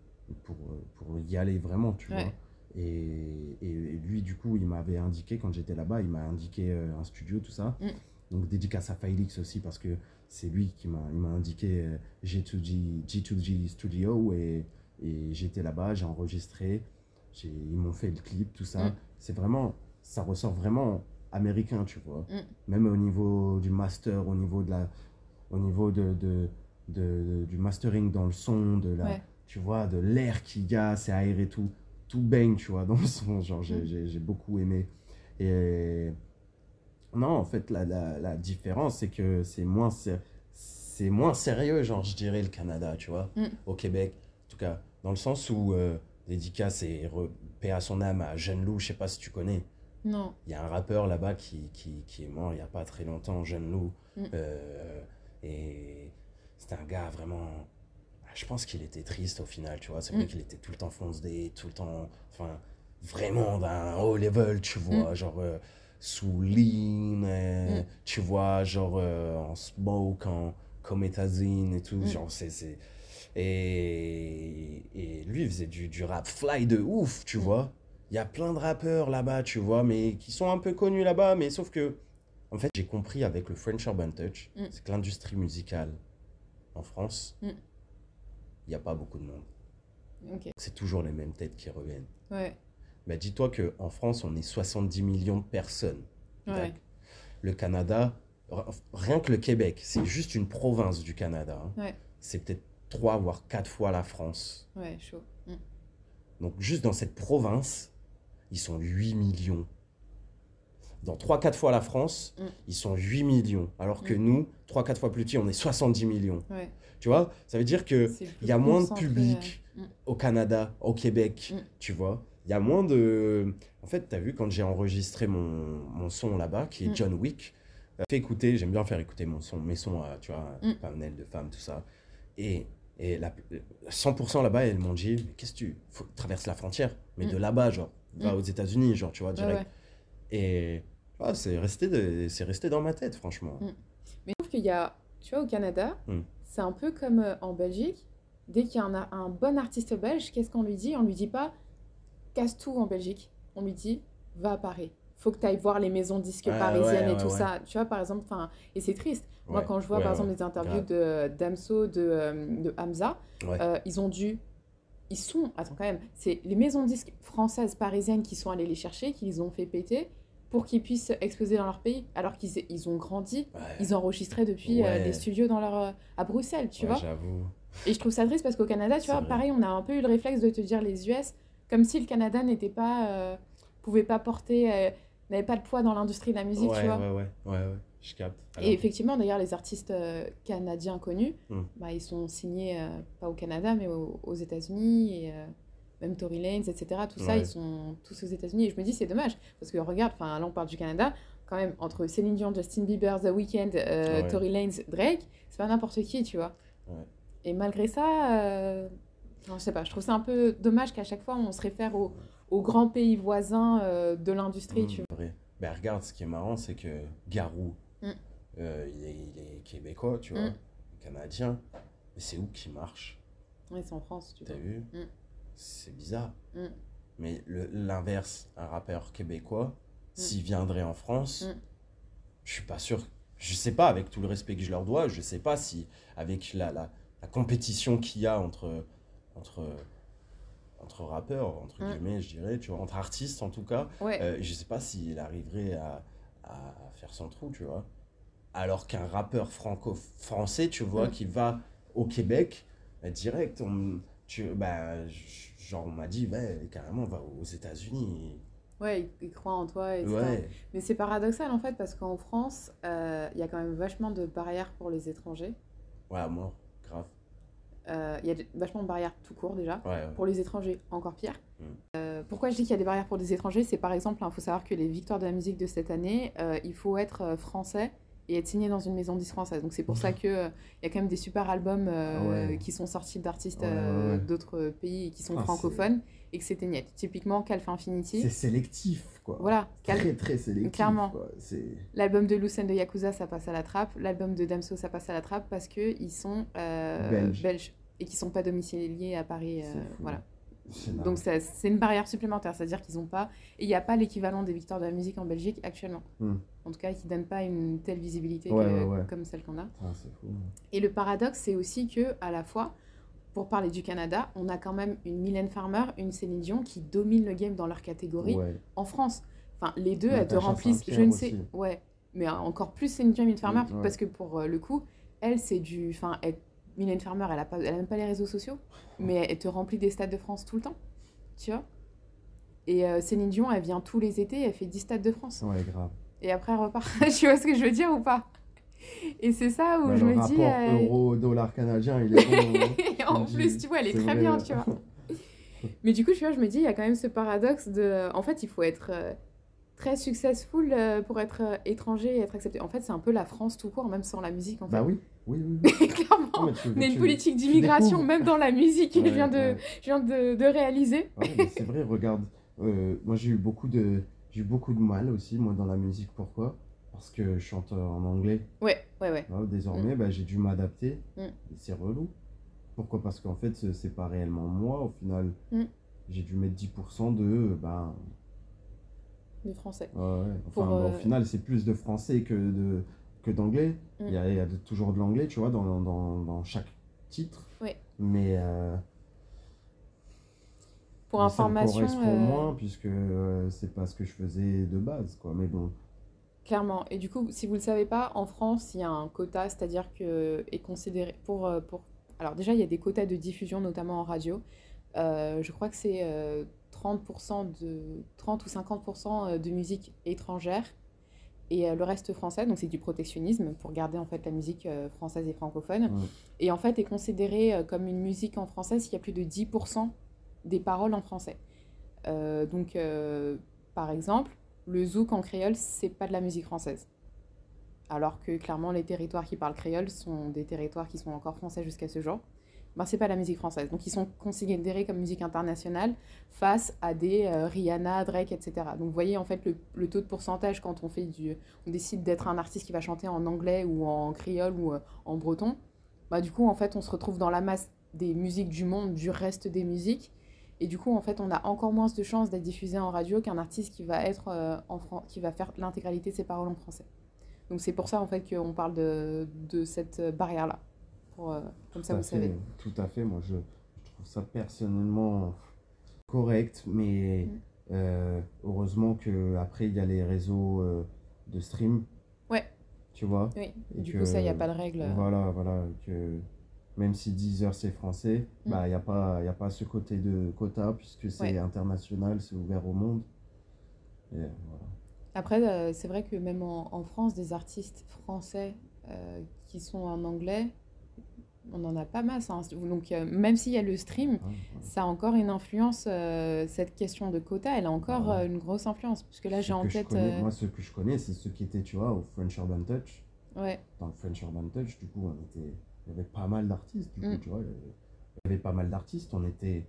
pour, pour y aller vraiment, tu
Ouais.
vois. Et, et, et lui, du coup, il m'avait indiqué, quand j'étais là-bas, il m'a indiqué euh, un studio, tout ça.
Mm.
Donc, dédicace à Failix aussi, parce que c'est lui qui m'a il m'a indiqué euh, G2G, G2G Studio. Et, et j'étais là-bas, j'ai enregistré. j'ai- Ils m'ont fait le clip, tout ça.
Mm.
C'est vraiment, ça ressort vraiment américain, tu vois.
Mm.
Même au niveau du master, au niveau de la, au niveau de, de, de- du mastering dans le son, de la,
Ouais.
tu vois, de l'air qu'il y a, c'est aéré tout, tout baigne, tu vois, dans le son. Genre, j'ai,
Mm.
j'ai beaucoup aimé. Et non, en fait, la, la, la différence, c'est que c'est moins, c'est moins sérieux, genre, je dirais, le Canada, tu vois,
Mm.
au Québec. En tout cas, dans le sens où, euh, dédicace et paix à son âme à Jeune Loup, je sais pas si tu connais.
Non.
Il y a un rappeur là-bas qui, qui, qui est mort il n'y a pas très longtemps, Jeune Loup.
Mm.
Euh, et c'était un gars vraiment. Je pense qu'il était triste au final, tu vois. C'est vrai
Mm.
qu'il était tout le temps foncé, tout le temps. Enfin, vraiment d'un haut level, tu vois. Genre euh, sous lean, euh,
Mm.
tu vois, genre euh, en smoke, en cométazine et tout.
Mm.
Genre, c'est. Et, et lui, il faisait du, du rap fly de ouf, tu
Mm.
vois. Il y a plein de rappeurs là-bas, tu vois, mais qui sont un peu connus là-bas, mais sauf que, en fait, j'ai compris avec le French Urban Touch,
Mm.
c'est que l'industrie musicale en France, il n'y a pas beaucoup de monde. C'est toujours les mêmes têtes qui reviennent.
Ouais.
Bah, dis-toi qu'en France, on est 70 millions de personnes.
Ouais.
Le Canada, rien que le Québec, c'est juste une province du Canada. hein.
Ouais.
C'est peut-être trois voire quatre fois la France.
Ouais, chaud. Mm.
Donc juste dans cette province, ils sont 8 millions. Dans 3-4 fois la France,
Mm.
ils sont 8 millions. Alors que
Mm.
nous, 3-4 fois plus petit, on est 70 millions.
Ouais.
Tu vois Ça veut dire que
C'est plus
il y a moins de public au Canada, au Québec, tu vois Il y a moins de... En fait, tu as vu, quand j'ai enregistré mon, mon son là-bas, qui est
Mm.
John Wick, euh, fait écouter, j'aime bien faire écouter mon son, mes sons à, tu vois,
Mm.
panel de femmes, tout ça. Et, et la, 100% là-bas, elles m'ont dit, mais qu'est-ce que tu... Faut traverse la frontière, mais
Mm.
de là-bas, genre, va
Mm.
aux États-Unis, genre, tu vois, direct.
ouais.
Et ah, c'est resté, c'est resté dans ma tête, franchement.
Mais je trouve qu'il y a, tu vois, au Canada, c'est un peu comme euh, en Belgique. Dès qu'il y a un, a- un bon artiste belge, qu'est-ce qu'on lui dit? On lui dit pas casse tout en Belgique. On lui dit va à Paris. Faut que tu ailles voir les maisons disques parisiennes
ouais,
et tout
ouais.
ça. Tu vois, par exemple, enfin, et c'est triste. Moi, quand je vois par exemple les interviews de Damso, de, euh, de Hamza, euh, ils ont dû. Ils sont. Attends, quand même. C'est les maisons disques françaises, parisiennes qui sont allées les chercher, qui les ont fait péter pour qu'ils puissent exposer dans leur pays. Alors qu'ils ils ont grandi,
Ouais.
ils enregistraient depuis euh, les studios dans leur, euh, à Bruxelles, tu
Ouais,
vois.
J'avoue.
Et je trouve ça triste parce qu'au Canada, tu vois,
vrai.
pareil, on a un peu eu le réflexe de te dire les US, comme si le Canada n'était pas. euh, pouvait pas porter. euh, n'avait pas de poids dans l'industrie de la musique,
ouais,
tu vois.
ouais, ouais, ouais, ouais, je capte.
Et effectivement, d'ailleurs, les artistes euh, canadiens connus,
Hmm.
bah, ils sont signés pas au Canada, mais au- aux États-Unis, et même Tory Lanez, etc. Tout ça, ils sont tous aux États-Unis. Et je me dis, c'est dommage, parce que regarde, enfin, là, on parle du Canada, quand même, entre Céline Dion, Justin Bieber, The Weeknd, euh,
Ouais.
Tory Lanez, Drake, c'est pas n'importe qui, tu vois.
Ouais.
Et malgré ça, euh, non, je sais pas, je trouve ça un peu dommage qu'à chaque fois, on se réfère aux, aux grands pays voisins euh, de l'industrie,
Mm,
tu vois.
Ben, regarde, ce qui est marrant, c'est que Garou,
Mm.
euh, il, est, il est québécois, tu vois,
Mm.
canadien. Mais c'est où qui marche?
Ouais, c'est en France, tu
T'as
vois.
vu?
Mm.
C'est bizarre. Mais le- l'inverse, un rappeur québécois, s'il viendrait en France, je suis pas sûr. Je sais pas, avec tout le respect que je leur dois, je sais pas si, avec la, la, la compétition qu'il y a entre, entre entre rappeurs, entre
Mm.
guillemets, je dirais, tu vois, entre artistes en tout cas.
Ouais.
Euh, je sais pas s'il arriverait à, à faire son trou, tu vois. Alors qu'un rappeur franco-français, tu vois,
Mm.
qui va au Québec, bah, direct, on, tu, bah, genre on m'a dit, ouais, carrément, va aux États-Unis.
Ouais, ils, croient en toi, etc.
Ouais,
Mais c'est paradoxal en fait parce qu'en France, euh, il y a quand même vachement de barrières pour les étrangers.
ouais.
Euh, Il y a vachement de barrières tout court déjà.
Ouais, ouais.
Pour les étrangers, encore pire.
Mm.
Euh, pourquoi je dis qu'il y a des barrières pour des étrangers? C'est par exemple, il faut savoir que les victoires de la musique de cette année, euh, il faut être euh, français et être signé dans une maison de disques française. Donc c'est pour ça [laughs] qu'il il y a quand même des super albums euh,
Ouais.
qui sont sortis d'artistes
Ouais, ouais,
euh,
ouais.
d'autres pays et qui sont
Ah,
francophones et que c'était net. Typiquement, Calfa Infinity.
C'est sélectif, quoi.
Voilà, Cal-
Très, très sélectif.
Clairement. L'album de Lucen de Yakuza, ça passe à la trappe. L'album de Damso, ça passe à la trappe parce qu'ils sont euh,
Belges.
belges et qui sont pas domiciliés à Paris. euh, voilà. Donc c'est une barrière supplémentaire, c'est-à-dire qu'ils n'ont pas... Et il n'y a pas l'équivalent des victoires de la musique en Belgique actuellement.
Hmm.
En tout cas, qui ne donnent pas une telle visibilité
Ouais,
que-
ouais, ouais.
comme celle qu'on a.
Ah, fou.
Et le paradoxe, c'est aussi que à la fois, pour parler du Canada, on a quand même une Mylène Farmer, une Céline Dion qui dominent le game dans leur catégorie
Ouais.
en France. Enfin, les deux, elles te remplissent, je ne sais...
aussi.
Ouais, mais encore plus Céline Dion et Mylène Farmer,
Mm,
parce que pour euh, le coup, elle, c'est du... Enfin, elle- Mylène Farmer, elle a, pas... elle a même pas les réseaux sociaux, mais elle te remplit des stades de France tout le temps, tu vois Et euh, Céline Dion, elle vient tous les étés, elle fait 10 stades de France.
Ouais, grave.
Et après, elle repart. [laughs] tu vois ce que je veux dire ou pas? Et c'est ça où
Bah,
je
le
me
rapport
dis... euh,
euro-dollar canadien, il est bon. hein. [laughs]
Et en plus, tu vois, elle est, très
vrai.
bien, tu vois. [laughs] Mais du coup, tu vois, je me dis, il y a quand même ce paradoxe de. En fait, il faut être euh, très successful pour être étranger et être accepté. En fait, c'est un peu la France tout court, même sans la musique, en fait.
Bah oui, oui, oui. oui. [laughs]
Clairement.
Tu-
On a une politique d'immigration, même dans la musique, que je
Ouais,
viens, de,
ouais.
je viens de, de réaliser.
Ouais, mais c'est vrai, regarde. euh, moi, j'ai eu beaucoup de, j'ai eu beaucoup de mal aussi, moi, dans la musique. Pourquoi? Parce que je chante en anglais.
Ouais, ouais, ouais.
Là, désormais, bah, j'ai dû m'adapter.
Mm.
C'est relou. Pourquoi? Parce qu'en fait, ce- c'est pas réellement moi. Au final,
Mm.
j'ai dû mettre 10% de. Ben,
Du français.
ouais, ouais. Enfin,
Pour,
bon,
euh,
au final, c'est plus de français que de que d'anglais.
Mm.
Il y a, il y a de- toujours de l'anglais, tu vois, dans, dans, dans chaque titre.
Ouais.
Mais. euh,
Pour
mais ça me
information,
correspond
euh,
moins, puisque euh, c'est pas ce que je faisais de base, quoi. Mais bon.
Clairement. Et du coup, si vous ne le savez pas, en France, il y a un quota, c'est-à-dire que est considéré pour, pour... Alors déjà, il y a des quotas de diffusion, notamment en radio. Euh, je crois que c'est euh, 30%, de... 30 ou 50% de musique étrangère et euh, le reste français. Donc c'est du protectionnisme pour garder en fait la musique euh, française et francophone. Et en fait, est considéré euh, comme une musique en français s'il y a plus de 10% des paroles en français. Euh, donc, euh, par exemple, le zouk en créole, c'est pas de la musique française. Alors que clairement, les territoires qui parlent créole sont des territoires qui sont encore français jusqu'à ce jour. Ben, c'est pas la musique française. Donc, ils sont considérés comme musique internationale face à des euh, Rihanna, Drake, etc. Donc, vous voyez en fait le, taux de pourcentage quand on fait du, on décide d'être un artiste qui va chanter en anglais ou en créole ou euh, en breton. Bah, du coup, en fait, on se retrouve dans la masse des musiques du monde, du reste des musiques. Et du coup, en fait, on a encore moins de chances d'être diffusé en radio qu'un artiste qui va, être, euh, en Fran- qui va faire l'intégralité de ses paroles en français. Donc c'est pour ça, en fait, qu'on parle de cette barrière-là. Pour, euh, comme ça,
Tout
vous savez.
Tout à fait. Moi, je, je trouve ça personnellement correct, mais
Mm.
euh, heureusement que après il y a les réseaux euh, de stream.
Ouais.
Tu vois?
Oui,
Et
du
que-
coup, ça, il n'y a pas de règle.
Voilà, voilà, que même si 10 heures c'est français,
Mm.
bah il y a pas, y a pas ce côté de quota puisque c'est
Ouais.
international, c'est ouvert au monde. Et voilà.
Après, c'est vrai que même en, en France, des artistes français euh, qui sont en anglais, on n'en a pas masse. hein. Donc, euh, même s'il y a le stream,
Ouais, ouais.
ça a encore une influence. euh, cette question de quota, elle a encore
ouais.
euh, une grosse influence. Parce que là, j'ai en tête.
connais- Moi, ceux que je connais, c'est ceux qui étaient, tu vois, au French Urban Touch.
Ouais,
dans le French Urban Touch, du coup, on était, il y avait pas mal d'artistes, du coup,
Mm.
tu vois, il y avait- pas mal d'artistes, on était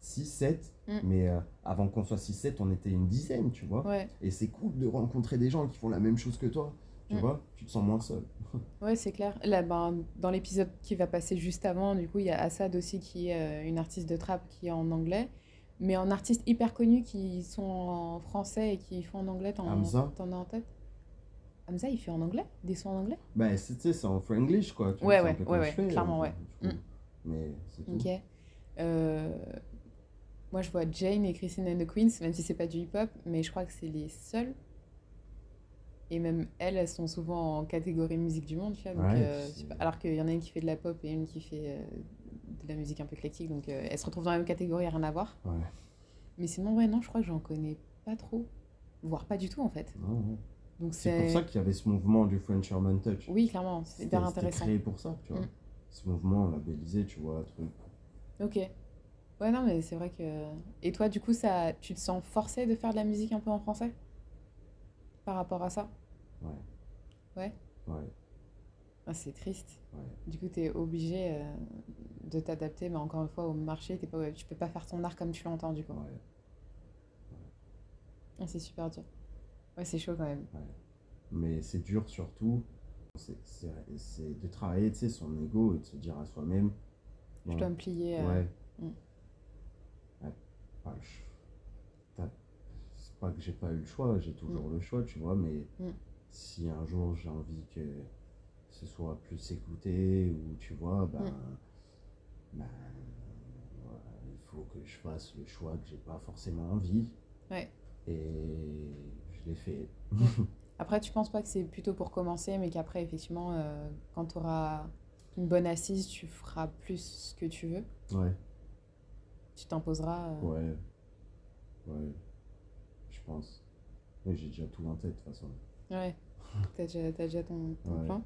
6-7,
Mm.
mais avant qu'on soit 6-7, on était une dizaine, tu vois, et c'est cool de rencontrer des gens qui font la même chose que toi, tu
Mm.
vois, tu te sens moins seul. [laughs]
ouais, c'est clair. Là, ben, dans l'épisode qui va passer juste avant, du coup, il y a Assad aussi qui est euh, une artiste de trap qui est en anglais. Mais en artistes hyper connus qui sont en français et qui font en anglais, t'en
Hamza.
t'en as en tête? Hamza, il fait en anglais? Des sons en anglais?
Ben, c'est, tu sais, c'est en franglish, quoi. tu
Ouais,
vois,
ouais, ouais, ouais,
fais,
clairement,
euh,
ouais.
coup.
Mm.
Mais c'est tout.
Ok. Euh, moi je vois Jane et Christine and the Queens, même si c'est pas du hip-hop, mais je crois que c'est les seuls. Et même elles, elles sont souvent en catégorie musique du monde, tu vois. donc,
Ouais,
euh, pas- alors qu'il y en a une qui fait de la pop et une qui fait euh, de la musique un peu éclectique, donc euh, elles se retrouvent dans la même catégorie, rien à voir.
Ouais.
Mais sinon, ouais, non, je crois que j'en connais pas trop, voire pas du tout en fait.
Ouais.
Donc
C'est pour ça qu'il y avait ce mouvement du French Urban Touch.
Oui, clairement, c'est hyper
c'était
intéressant.
créé pour ça, tu vois.
Mm.
Ce mouvement labellisé, tu vois, truc.
Ok. Ouais, non, mais c'est vrai que. Et toi, du coup, ça, tu te sens forcé de faire de la musique un peu en français? Par rapport à ça?
Ouais.
Ouais.
Ouais.
Ah, c'est triste.
Ouais.
Du coup, tu es obligé euh, de t'adapter, mais encore une fois, au marché, t'es pas, tu peux pas faire ton art comme tu l'entends, du coup.
Ouais.
Ah, c'est super dur. Ouais, c'est chaud quand même.
Mais c'est dur surtout, c'est- c'est c'est de travailler, tu sais, son ego et de se dire à soi-même.
Je dois me plier. euh,
Ouais.
Mm.
Ouais. Ouais, je- C'est pas que j'ai pas eu le choix, j'ai toujours le choix, tu vois, mais
Mm.
Si un jour j'ai envie que ce soit plus écouté ou tu vois, ben,
Mm.
ben, voilà, il faut que je fasse le choix que j'ai pas forcément envie.
Ouais.
Et je l'ai fait. [laughs]
Après, tu penses pas que c'est plutôt pour commencer, mais qu'après, effectivement, euh, quand tu auras une bonne assise, tu feras plus ce que tu veux?
Ouais.
Tu t'imposeras. euh,
Ouais. Ouais. Je pense. Mais j'ai déjà tout en tête de toute façon.
Ouais, [laughs] t'as déjà, t'as déjà ton, ton
Ouais.
plan.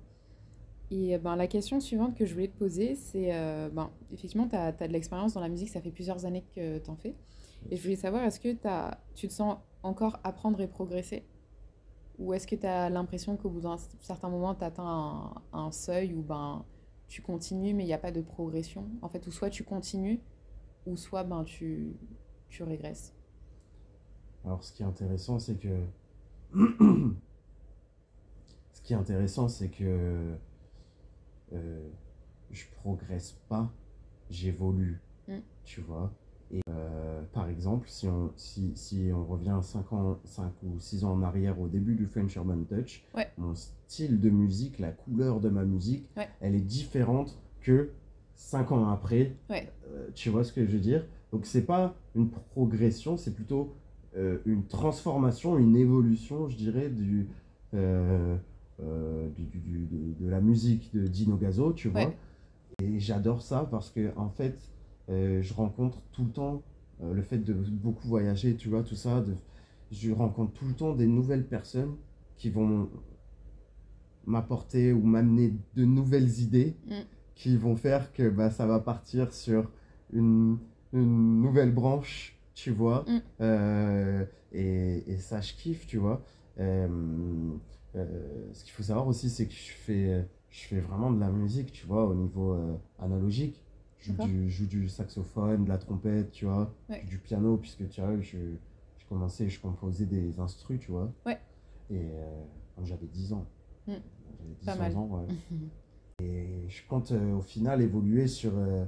Et euh, ben, la question suivante que je voulais te poser, c'est, euh, ben, effectivement, tu as, de l'expérience dans la musique, ça fait plusieurs années que tu en fais. Et je voulais savoir, est-ce que t'as, tu te sens encore apprendre et progresser? Ou est-ce que tu as l'impression qu'au bout d'un certain moment, tu atteins un, un seuil où ben, tu continues, mais il n'y a pas de progression? En fait, ou soit tu continues, ou soit ben, tu, tu régresses.
Alors, ce qui est intéressant, c'est que. [clears throat] [coughs] ce qui est intéressant, c'est que. euh, je progresse pas, j'évolue.
Mm.
Tu vois Et euh, par exemple, si on, si, si on revient 5 ans, 5 ou 6 ans en arrière au début du French Urban Touch,
Ouais.
mon style de musique, la couleur de ma musique,
Ouais.
elle est différente que 5 ans après.
Ouais.
Euh, tu vois ce que je veux dire? Donc, c'est pas une progression, c'est plutôt euh, une transformation, une évolution, je dirais, du, euh, du- du- du- de, de la musique de Dino Gazo, tu vois.
Ouais.
Et j'adore ça parce que, en fait, euh, je rencontre tout le temps euh, le fait de beaucoup voyager, tu vois, tout ça. De, je rencontre tout le temps des nouvelles personnes qui vont m'apporter ou m'amener de nouvelles idées
Mm.
qui vont faire que bah, ça va partir sur une, une nouvelle branche, tu vois.
Mm.
Et, et ça, je kiffe, tu vois. Euh, ce qu'il faut savoir aussi, c'est que je fais, je fais vraiment de la musique, tu vois, au niveau euh, analogique. Je joue, du, je joue du saxophone, de la trompette, tu vois,
Ouais.
du piano, puisque tu vois, je, je commençais, je composais des instrus, tu vois.
Ouais.
Et euh, quand j'avais 10 ans.
Mm.
J'avais 10
Pas mal.
ans, ouais. [laughs] Et je compte euh, au final évoluer sur, euh,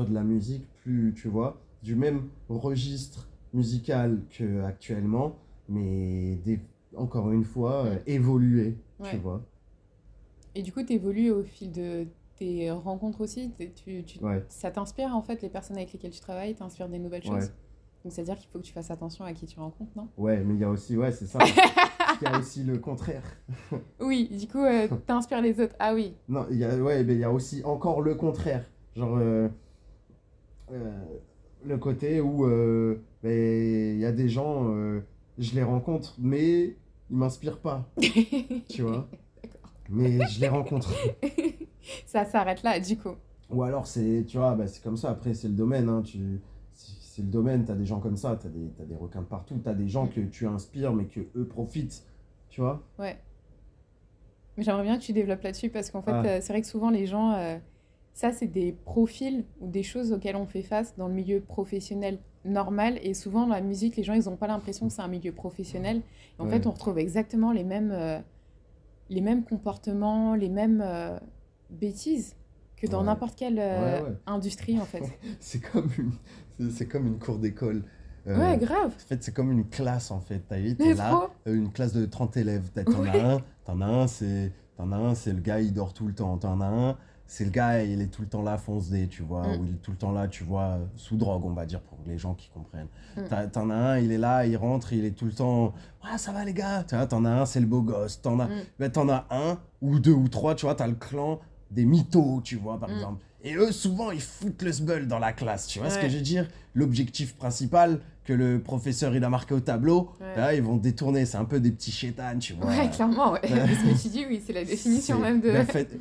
sur de la musique plus, tu vois, du même registre musical que actuellement, mais des- encore une fois, euh, évoluer, tu vois.
Et du coup, tu évolues au fil de tes rencontres aussi. Tu, tu-
Ouais,
Ça t'inspire en fait, les personnes avec lesquelles tu travailles, t'inspirent des nouvelles
Ouais.
choses. Donc c'est-à-dire qu'il faut que tu fasses attention à qui tu rencontres, non?
Ouais, mais il y a aussi, ouais, c'est ça. [laughs] il y a aussi le contraire. [laughs]
Oui, du coup, euh, t'inspires les autres. Ah oui,
Non, il y a, ouais, mais il y a aussi encore le contraire. Genre, euh, euh, le côté où ben, il y a des gens, je les rencontre, mais ils m'inspirent pas, [laughs] tu vois? Mais je les rencontre. [laughs]
ça s'arrête là, du coup.
Ou alors, c'est, tu vois, bah, c'est comme ça. Après, c'est le domaine. Hein, tu, c'est le domaine. Tu as des gens comme ça. Tu as des, t'as des requins de partout. Tu as des gens que tu inspires, mais que eux profitent. Tu vois?
Ouais. Mais j'aimerais bien que tu développes là-dessus parce qu'en fait,
Ah.
euh, c'est vrai que souvent les gens, euh, ça c'est des profils ou des choses auxquelles on fait face dans le milieu professionnel normal et souvent dans la musique, les gens ils n'ont pas l'impression que c'est un milieu professionnel. Et en
Ouais.
fait, on retrouve exactement les mêmes, euh, les mêmes comportements, les mêmes euh, bêtises que dans
Ouais.
n'importe quelle euh,
Ouais,
industrie en fait. [laughs]
C'est comme une, c'est- comme une cour d'école.
Ouais, grave.
En fait, c'est comme une classe, en fait. T'as t'es là, une classe de 30 élèves. T'en as un, t'en as un, c'est, t'en as un, c'est le gars, il dort tout le temps. T'en as un, c'est le gars, il est tout le temps là, fonce des, tu vois,
Mm.
ou il est tout le temps là, tu vois, sous drogue, on va dire, pour les gens qui comprennent.
Mm.
T'en as un, il est là, il rentre, il est tout le temps, ouais, ça va les gars, tu vois, t'en as un, c'est le beau gosse, t'en as,
Mm.
ben, as un, ou deux, ou trois, tu vois, t'as le clan des mythos, tu vois, par
Mm.
exemple. Et eux, souvent, ils foutent le sbull dans la classe, tu vois ce que je veux dire? L'objectif principal que le professeur, il a marqué au tableau,
Ouais.
là, ils vont détourner, c'est un peu des petits chétanes, tu vois.
Ouais, clairement, ouais. [laughs] Ce que tu dis, oui, c'est la définition même de.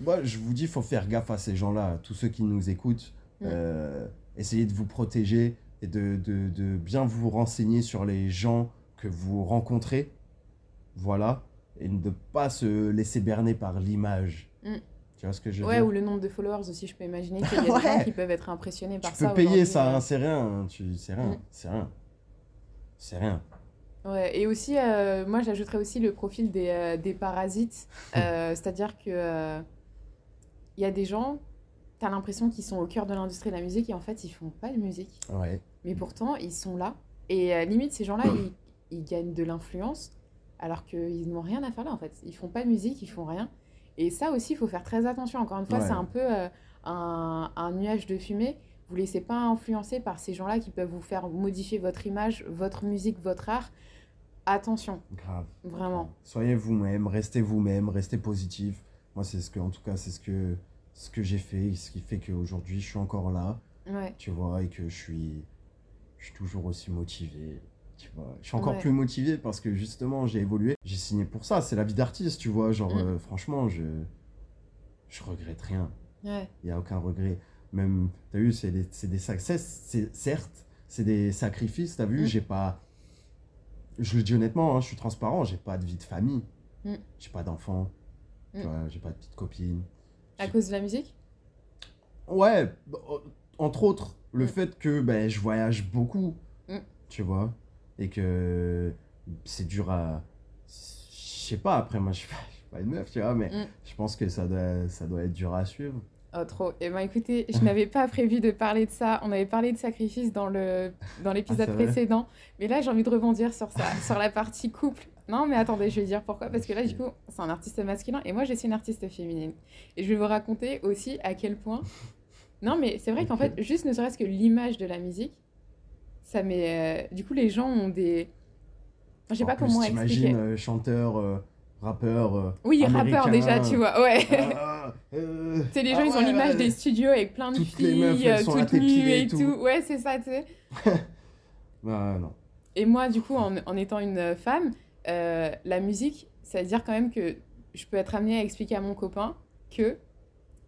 moi, je vous dis, il faut faire gaffe à ces gens-là, tous ceux qui nous écoutent.
Mm.
Euh, essayez de vous protéger et de, de- de bien vous renseigner sur les gens que vous rencontrez. Voilà. Et de ne pas se laisser berner par l'image.
Mm.
Tu vois ce que je veux
Ouais,
dire
ou le nombre de followers aussi, je peux imaginer qu'il y a [laughs] des
Ouais.
gens qui peuvent être impressionnés par
Tu
ça.
peux payer ça, hein, c'est rien. hein, tu- C'est rien,
Mm.
c'est rien. C'est rien.
Ouais, et aussi, euh, moi j'ajouterais aussi le profil des, euh, des parasites. [laughs] Euh, C'est-à-dire que il y a des gens, t'as l'impression qu'ils sont au cœur de l'industrie de la musique et en fait ils font pas de musique.
Ouais.
Mais pourtant ils sont là. Et limite, ces gens-là, ils, ils gagnent de l'influence alors qu'ils n'ont rien à faire là en fait. Ils font pas de musique, ils font rien. Et ça aussi, il faut faire très attention. Encore une fois,
Ouais.
c'est un peu un, un nuage de fumée. Vous laissez pas influencer par ces gens-là qui peuvent vous faire modifier votre image, votre musique, votre art. Attention,
Grave.
vraiment.
Soyez vous-même, restez vous-même, restez positif. Moi, c'est ce que, en tout cas, c'est ce que, ce que j'ai fait, ce qui fait qu'aujourd'hui, je suis encore là.
Ouais.
tu vois, et que je suis, je suis toujours aussi motivé, tu vois. Je suis encore
Ouais.
plus motivé parce que justement, j'ai évolué. J'ai signé pour ça, c'est la vie d'artiste, tu vois. Genre,
Mm.
euh, franchement, je, je regrette rien.
Ouais.
Il n'y a aucun regret. Même, t'as vu, c'est des, c'est des certes, c'est des sacrifices, t'as vu,
Mm.
j'ai pas. Je le dis honnêtement, hein, je suis transparent, j'ai pas de vie de famille,
Mm.
j'ai pas d'enfants, tu
Mm.
j'ai pas de petite copine.
À cause de la musique?
Ouais, bah, euh, entre autres, le
Mm.
fait que ben, je voyage beaucoup,
Mm.
tu vois, et que c'est dur à. Je sais pas, après, moi, je suis pas, je suis pas une meuf, tu vois, mais
Mm.
je pense que ça doit, ça doit être dur à suivre.
Oh, trop. Eh ben, écoutez, je [laughs] n'avais pas prévu de parler de ça. On avait parlé de sacrifice dans le dans l'épisode
Ah,
précédent. Mais là, j'ai envie de rebondir sur ça, [laughs] sur la partie couple. Non, mais attendez, je vais dire pourquoi. Parce que là, du coup, c'est un artiste masculin et moi, je suis une artiste féminine. Et je vais vous raconter aussi à quel point. Non, mais c'est vrai qu'en fait, juste ne serait-ce que l'image de la musique, ça met. euh, Du coup, les gens ont des. Je sais pas
plus,
comment
t'imagines,
expliquer.
euh, chanteur, euh, rappeur. euh,
Oui, rappeur déjà, tu vois. Ouais.
ah, [laughs] euh,
Tu sais, les gens,
ah
ils ont
ouais,
l'image
ouais.
des studios avec plein de
Toutes les
filles,
meufs, elles
euh,
sont
toutes nues et
et
tout.
tout.
Ouais, c'est ça, tu sais. [laughs]
Ah, non.
Et moi, du coup, en, en étant une femme, euh, la musique, ça veut dire quand même que je peux être amenée à expliquer à mon copain que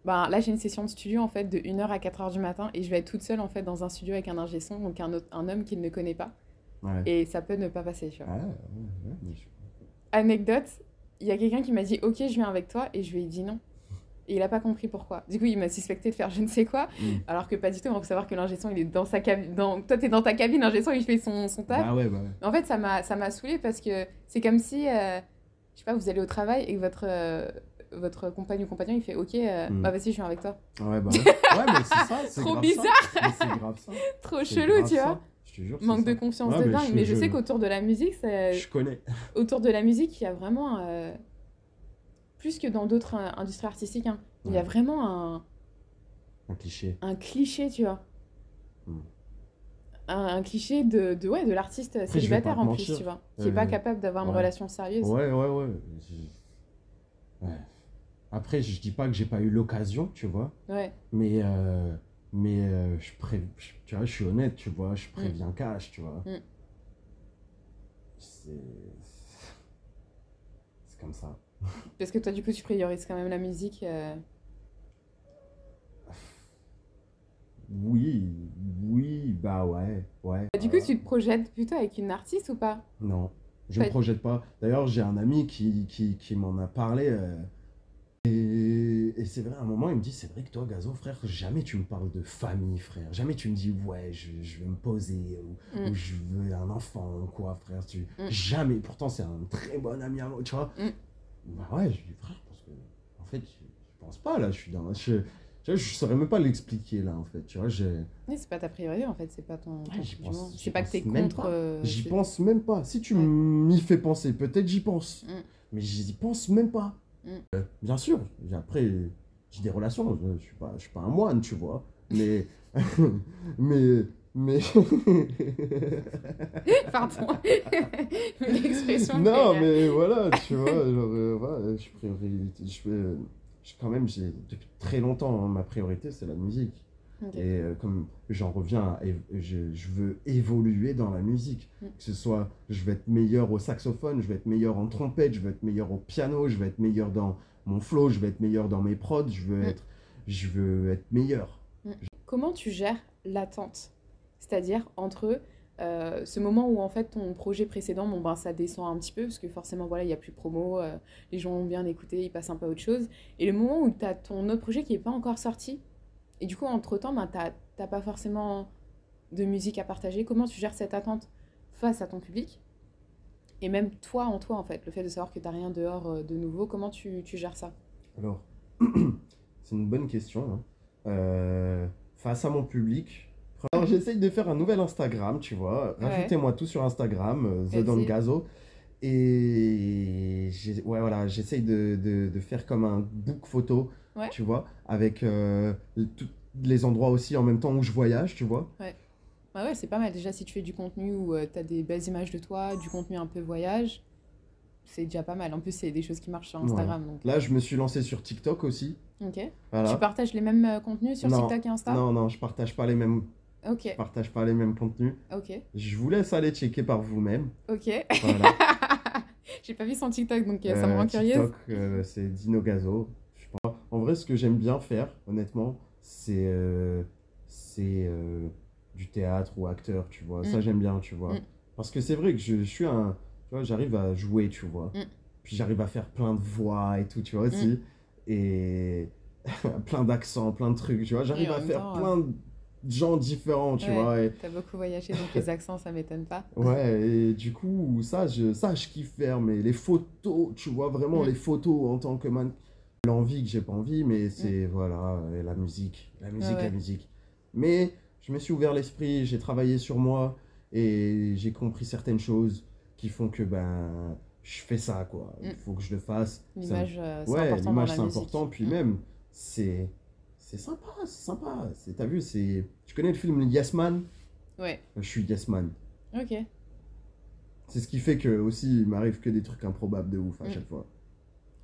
ben, là, j'ai une session de studio en fait de 1h à 4h du matin et je vais être toute seule en fait dans un studio avec un ingé son, donc un, autre- un homme qu'il ne connaît pas.
Ouais.
Et ça peut ne pas passer, tu vois.
Ah,
Anecdote, il y a quelqu'un qui m'a dit Ok, je viens avec toi, et je lui ai dit non. Et il a pas compris pourquoi. Du coup, il m'a suspecté de faire je ne sais quoi,
Mm.
alors que pas du tout. Il faut savoir que l'ingé son, il est dans sa cabine. Dans... Toi, t'es dans ta cabine, l'ingé son, il fait son, son taf.
Bah ouais, bah ouais.
En fait, ça m'a saoulée parce que c'est comme si, euh, je sais pas, vous allez au travail et que votre, euh, votre compagne ou compagnon, il fait Ok, euh,
Mm.
bah vas-y, je viens avec toi.
Ouais, bah ouais. Ouais, mais c'est ça, [laughs]
Trop
grave
bizarre.
ça. Mais grave ça. [laughs]
Trop chelou,
grave
tu vois.
Te jure. c'est
Manque de confiance de dingue.
je-
Mais je, sais qu'autour de la musique, ça-
Je connais. [laughs]
autour de la musique, il y a vraiment, euh, plus que dans d'autres euh, industries artistiques, hein, il y a vraiment un,
Un cliché.
un cliché, tu vois.
Mm.
Un, un cliché de, de, ouais, de l'artiste célibataire en plus, tu vois. Qui est pas
Euh,
capable d'avoir une relation sérieuse.
Ouais, ouais, ouais. Après, je dis pas que j'ai pas eu l'occasion, tu vois.
Ouais.
Mais, euh, mais euh, je, pré... je- tu vois, je suis honnête, tu vois. Je préviens cash, tu vois.
Mm.
C'est. C'est comme ça.
Parce que toi, du coup, tu priorises quand même la musique. euh,
Oui, oui, bah ouais, ouais.
Du coup,
Euh,
tu te projettes plutôt avec une artiste ou pas?
Non, je ne projette pas. D'ailleurs, j'ai un ami qui, qui, qui m'en a parlé. euh, et c'est vrai, à un moment, il me dit C'est vrai que toi, Gazo, frère, jamais tu me parles de famille, frère. Jamais tu me dis Ouais, je, je vais me poser ou,
Mm.
ou je veux un enfant ou quoi, frère. Tu...
Mm.
Jamais. Pourtant, c'est un très bon ami à moi, tu vois.
Mm.
Bah ouais, je lui dis Frère, parce que, en fait, je, je pense pas, là. Je suis dans. Je, vois, je saurais même pas l'expliquer, là, en fait. Tu vois.
Oui, c'est pas ta priorité en fait, c'est pas ton.
Ouais,
C'est pas que t'es contre. euh,
J'y pense même pas. Si tu
Ouais.
m'y fais penser, peut-être j'y pense. Mais j'y pense même pas. Euh, bien sûr. Après, j'ai des relations, je, je suis pas, je suis pas un moine, tu vois. Mais, [laughs] mais, mais. [laughs]
Pardon. [laughs] L'expression.
non, mais voilà, tu vois, genre, euh, voilà, je priorise, je euh, quand même, depuis très longtemps, hein, ma priorité, c'est la musique. Et euh, comme j'en reviens, à je, je veux évoluer dans la musique.
Mm.
Que ce soit, je veux être meilleur au saxophone, je veux être meilleur en trompette, je veux être meilleur au piano, je veux être meilleur dans mon flow, je veux être meilleur dans mes prods, je veux
Mm.
être, je veux être meilleur.
Comment tu gères l'attente? C'est-à-dire entre euh, ce moment où en fait ton projet précédent, bon ben ça descend un petit peu parce que forcément voilà il y a plus de promo, euh, les gens ont bien écouté, ils passent un peu à autre chose, et le moment où tu as ton autre projet qui n'est pas encore sorti, et du coup entre temps ben t'as t'as pas forcément de musique à partager. Comment tu gères cette attente face à ton public? Et même toi en toi en fait, le fait de savoir que t'as rien dehors euh, de nouveau, comment tu, tu gères ça?
Alors, [clears throat] c'est une bonne question. hein. Euh, face à mon public, alors j'essaye de faire un nouvel Instagram, tu vois.
Ouais.
Rajoutez-moi tout sur Instagram, euh, The. Don Gazo. Et ouais, voilà, j'essaye de, de- de faire comme un book photo,
Ouais.
tu vois, avec euh, tous les endroits aussi en même temps où je voyage, tu vois.
Bah ouais, c'est pas mal. Déjà, si tu fais du contenu où tu t'as des belles images de toi, du contenu un peu voyage, c'est déjà pas mal. En plus, c'est des choses qui marchent sur Instagram. Donc...
Là, je me suis lancé sur TikTok aussi.
Ok.
Voilà.
Tu partages les mêmes euh, contenus sur
Non,
TikTok et Insta?
Non, non, je partage pas les mêmes,
Ok,
je partage pas les mêmes contenus.
ok,
Je vous laisse aller checker par vous-même.
ok.
Voilà. [laughs]
J'ai pas vu son TikTok, donc euh, ça me
Euh,
rend curieuse.
TikTok, euh, c'est Dino Gazo. En vrai, ce que j'aime bien faire, honnêtement, c'est euh, c'est euh, du théâtre ou acteur, tu vois. Ça,
Mm.
j'aime bien, tu vois.
Mm.
Parce que c'est vrai que je, je suis un. Tu vois, j'arrive à jouer, tu vois.
Mm.
Puis j'arrive à faire plein de voix et tout, tu vois, aussi. Et [laughs] plein d'accents, plein de trucs, tu vois. J'arrive à faire
temps,
plein de gens différents, tu
Ouais.
vois. Et,
T'as beaucoup voyagé, donc les accents, ça m'étonne pas. [laughs]
Ouais, et du coup, ça, je, ça, je kiffe faire, mais les photos, tu vois, vraiment les photos en tant que man. L'envie que j'ai pas envie, mais c'est, voilà, et la musique, la musique,
ouais.
la musique. Mais je me suis ouvert l'esprit, j'ai travaillé sur moi, et j'ai compris certaines choses qui font que, ben, je fais ça, quoi. Il
Mm.
faut que je le fasse.
L'image, euh, c'est
ouais,
important
l'image, c'est important, puis
Mm.
même, c'est, c'est sympa, c'est sympa. C'est, t'as vu, c'est, tu connais le film Yes Man?
Ouais,
Je suis Yes Man.
ok.
C'est ce qui fait que aussi il m'arrive que des trucs improbables de ouf à
Mm.
chaque fois.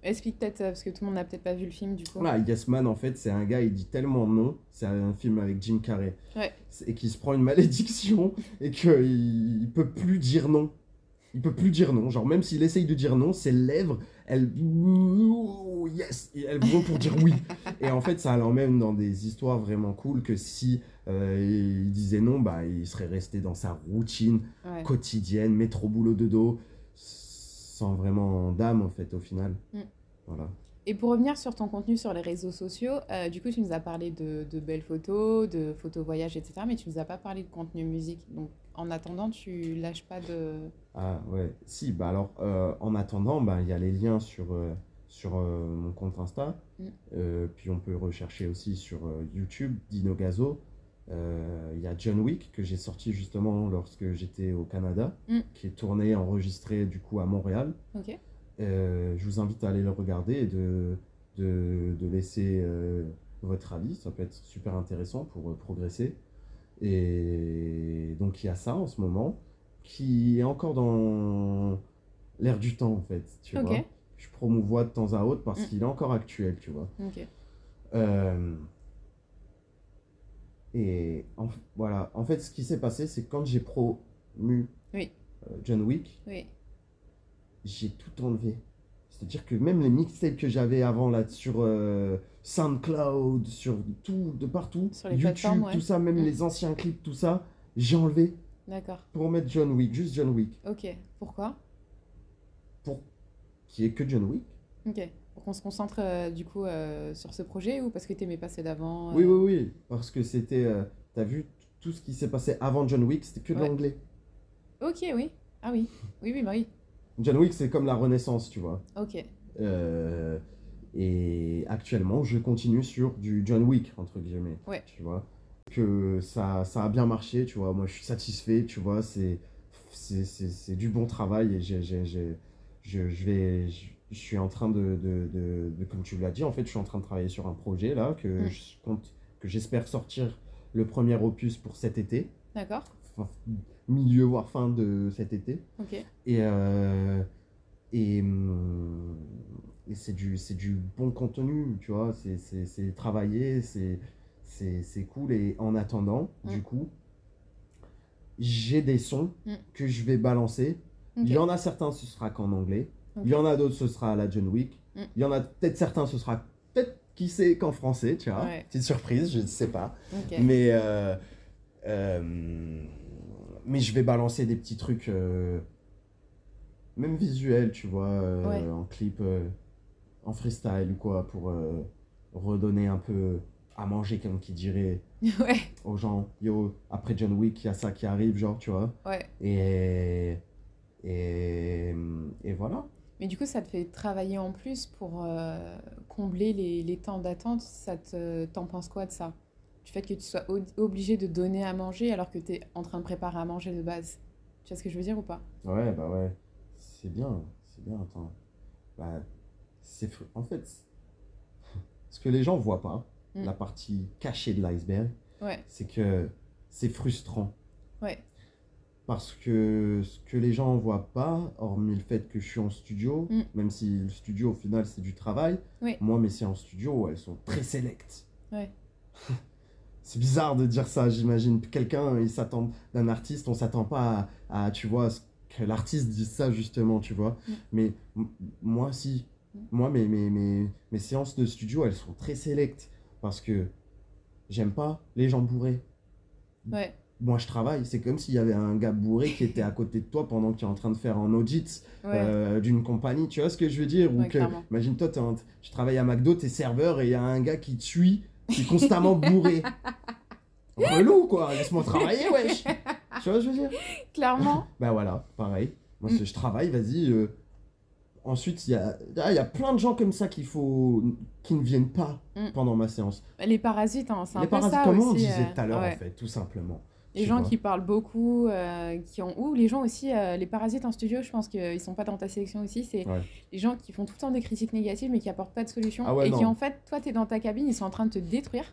Explique peut-être, parce que tout le monde n'a peut-être pas vu le film du coup.
Voilà, Yes Man en fait c'est un gars, il dit tellement non, c'est un film avec Jim Carrey,
Ouais.
Et qui se prend une malédiction [laughs] et qu'il il peut plus dire non. Il peut plus dire non, genre même s'il essaye de dire non, ses lèvres, elles... Yes Et elles vont pour dire oui. [laughs] Et en fait ça l'emmène dans des histoires vraiment cool que si euh, il disait non, bah il serait resté dans sa routine
Ouais.
quotidienne, métro boulot de dos, sans vraiment d'âme en fait au final.
Mm.
Voilà.
Et pour revenir sur ton contenu sur les réseaux sociaux, euh, du coup, tu nous as parlé de, de belles photos, de photos voyage, etc. Mais tu nous as pas parlé de contenu musique. Donc, en attendant, tu lâches pas de.
Ah ouais, si, bah alors euh, en attendant, bah, il y a les liens sur, euh, sur mon compte Insta,
Mm.
Puis on peut rechercher aussi sur YouTube, Dino Gazo. Il y a John Wick que j'ai sorti justement lorsque j'étais au Canada,
Mm.
qui est tourné, enregistré du coup à Montréal.
Ok.
Euh, je vous invite à aller le regarder et de, de, de laisser euh, votre avis. Ça peut être super intéressant pour euh, progresser. Et donc il y a ça en ce moment qui est encore dans l'air du temps en fait. Tu vois je promouvois de temps à autre parce
Mm.
qu'il est encore actuel, tu vois.
Ok.
Euh, Et en, voilà, en fait, ce qui s'est passé, c'est quand j'ai promu
Oui.
John Wick,
Oui.
J'ai tout enlevé. C'est-à-dire que même les mixtapes que j'avais avant là sur euh, SoundCloud, sur tout, de partout,
Sur les
YouTube,
ouais.
tout ça, même
Mm.
les anciens clips, tout ça, j'ai enlevé
D'accord.
pour mettre John Wick, juste John Wick,
Ok. Pourquoi?
Pour qu'il n'y ait que John Wick.
Ok. Pour qu'on se concentre euh, du coup euh, sur ce projet ou parce que t'aimais pas ceux d'avant
Oui, oui, oui, parce que c'était, t'as vu, tout ce qui s'est passé avant John Wick, c'était que de
Ouais.
l'anglais.
Ok, oui. Ah oui. Oui, oui, bah oui.
John Wick, c'est comme la Renaissance, tu vois.
Ok.
Euh, et actuellement, je continue sur du John Wick, entre guillemets.
Ouais.
Tu vois. Que ça, ça a bien marché, tu vois. Moi, je suis satisfait, tu vois. C'est, c'est, c'est, c'est du bon travail et j'ai, j'ai, j'ai- je, je vais. je- je suis en train de, de, de- de- comme tu l'as dit, en fait, je suis en train de travailler sur un projet là que
Mm.
je compte, que j'espère sortir le premier opus pour cet été,
D'accord.
enfin, milieu voire fin de cet été. Et, euh, et, hum, et c'est du, c'est du bon contenu, tu vois, c'est, c'est, c'est travaillé, c'est, c'est, c'est cool. Et en attendant,
Mm.
du coup, j'ai des sons
Mm.
que je vais balancer. Il y en a certains, ce sera qu'en anglais. Il y en a d'autres, ce sera à la John Wick.
Mm.
Il y en a peut-être certains, ce sera peut-être, qui sait, qu'en français, tu vois.
Ouais.
Petite surprise, je ne sais pas. Mais, euh, euh, mais je vais balancer des petits trucs, euh, même visuels, tu vois, euh,
Ouais.
en clip, euh, en freestyle ou quoi, pour redonner un peu à manger, comme qui dirait [laughs]
ouais.
aux gens. Yo, après John Wick, il y a ça qui arrive, genre, tu vois.
Ouais.
Et, et, et voilà.
Mais du coup, ça te fait travailler en plus pour euh, combler les, les temps d'attente. Ça te, t'en penses quoi de ça? Du fait que tu sois obligé de donner à manger alors que tu es en train de préparer à manger de base. Tu vois ce que je veux dire ou pas?
Ouais, bah ouais. C'est bien, c'est bien, attends. Bah, c'est En fait, [laughs] ce que les gens voient pas,
Mm.
la partie cachée de l'iceberg,
Ouais.
c'est que c'est frustrant.
Ouais.
Parce que ce que les gens voient pas, hormis le fait que je suis en studio,
Mm.
même si le studio au final c'est du travail,
Oui.
moi mes séances studio elles sont très sélectes.
Ouais. [laughs]
c'est bizarre de dire ça, j'imagine. Quelqu'un, il s'attend d'un artiste, on s'attend pas à, à, tu vois, ce que l'artiste dise ça justement, tu vois.
Mm.
Mais moi, si.
Mm.
Moi, mes, mes, mes, mes séances de studio, elles sont très sélectes. Parce que j'aime pas les gens bourrés.
Ouais.
Moi, je travaille. C'est comme s'il y avait un gars bourré qui était à côté de toi pendant que tu es en train de faire un audit
Ouais.
euh, d'une compagnie. Tu vois ce que je veux dire? Ou
Ouais,
que, imagine-toi, tu travailles à McDo, t'es serveur et il y a un gars qui te qui est constamment bourré. Relou, quoi. Laisse-moi travailler, wesh. Tu vois ce que je veux dire?
Clairement. [laughs]
Bah voilà, pareil. Moi, je travaille, vas-y. euh, Ensuite, il y a, ah, y a plein de gens comme ça qu'il faut, qui ne viennent pas
Mm.
pendant ma séance.
Les parasites, hein, c'est un
Les
peu
parasites,
ça
comme
aussi.
on disait
euh,
tout à l'heure, en fait, tout simplement.
Les gens
vois.
qui parlent beaucoup, euh, qui ont... Ou les gens aussi, euh, les parasites en studio, je pense qu'ils sont pas dans ta sélection aussi. C'est
Ouais.
les gens qui font tout le temps des critiques négatives mais qui apportent pas de solution.
Ah ouais,
et qui en fait, toi, tu es dans ta cabine, ils sont en train de te détruire.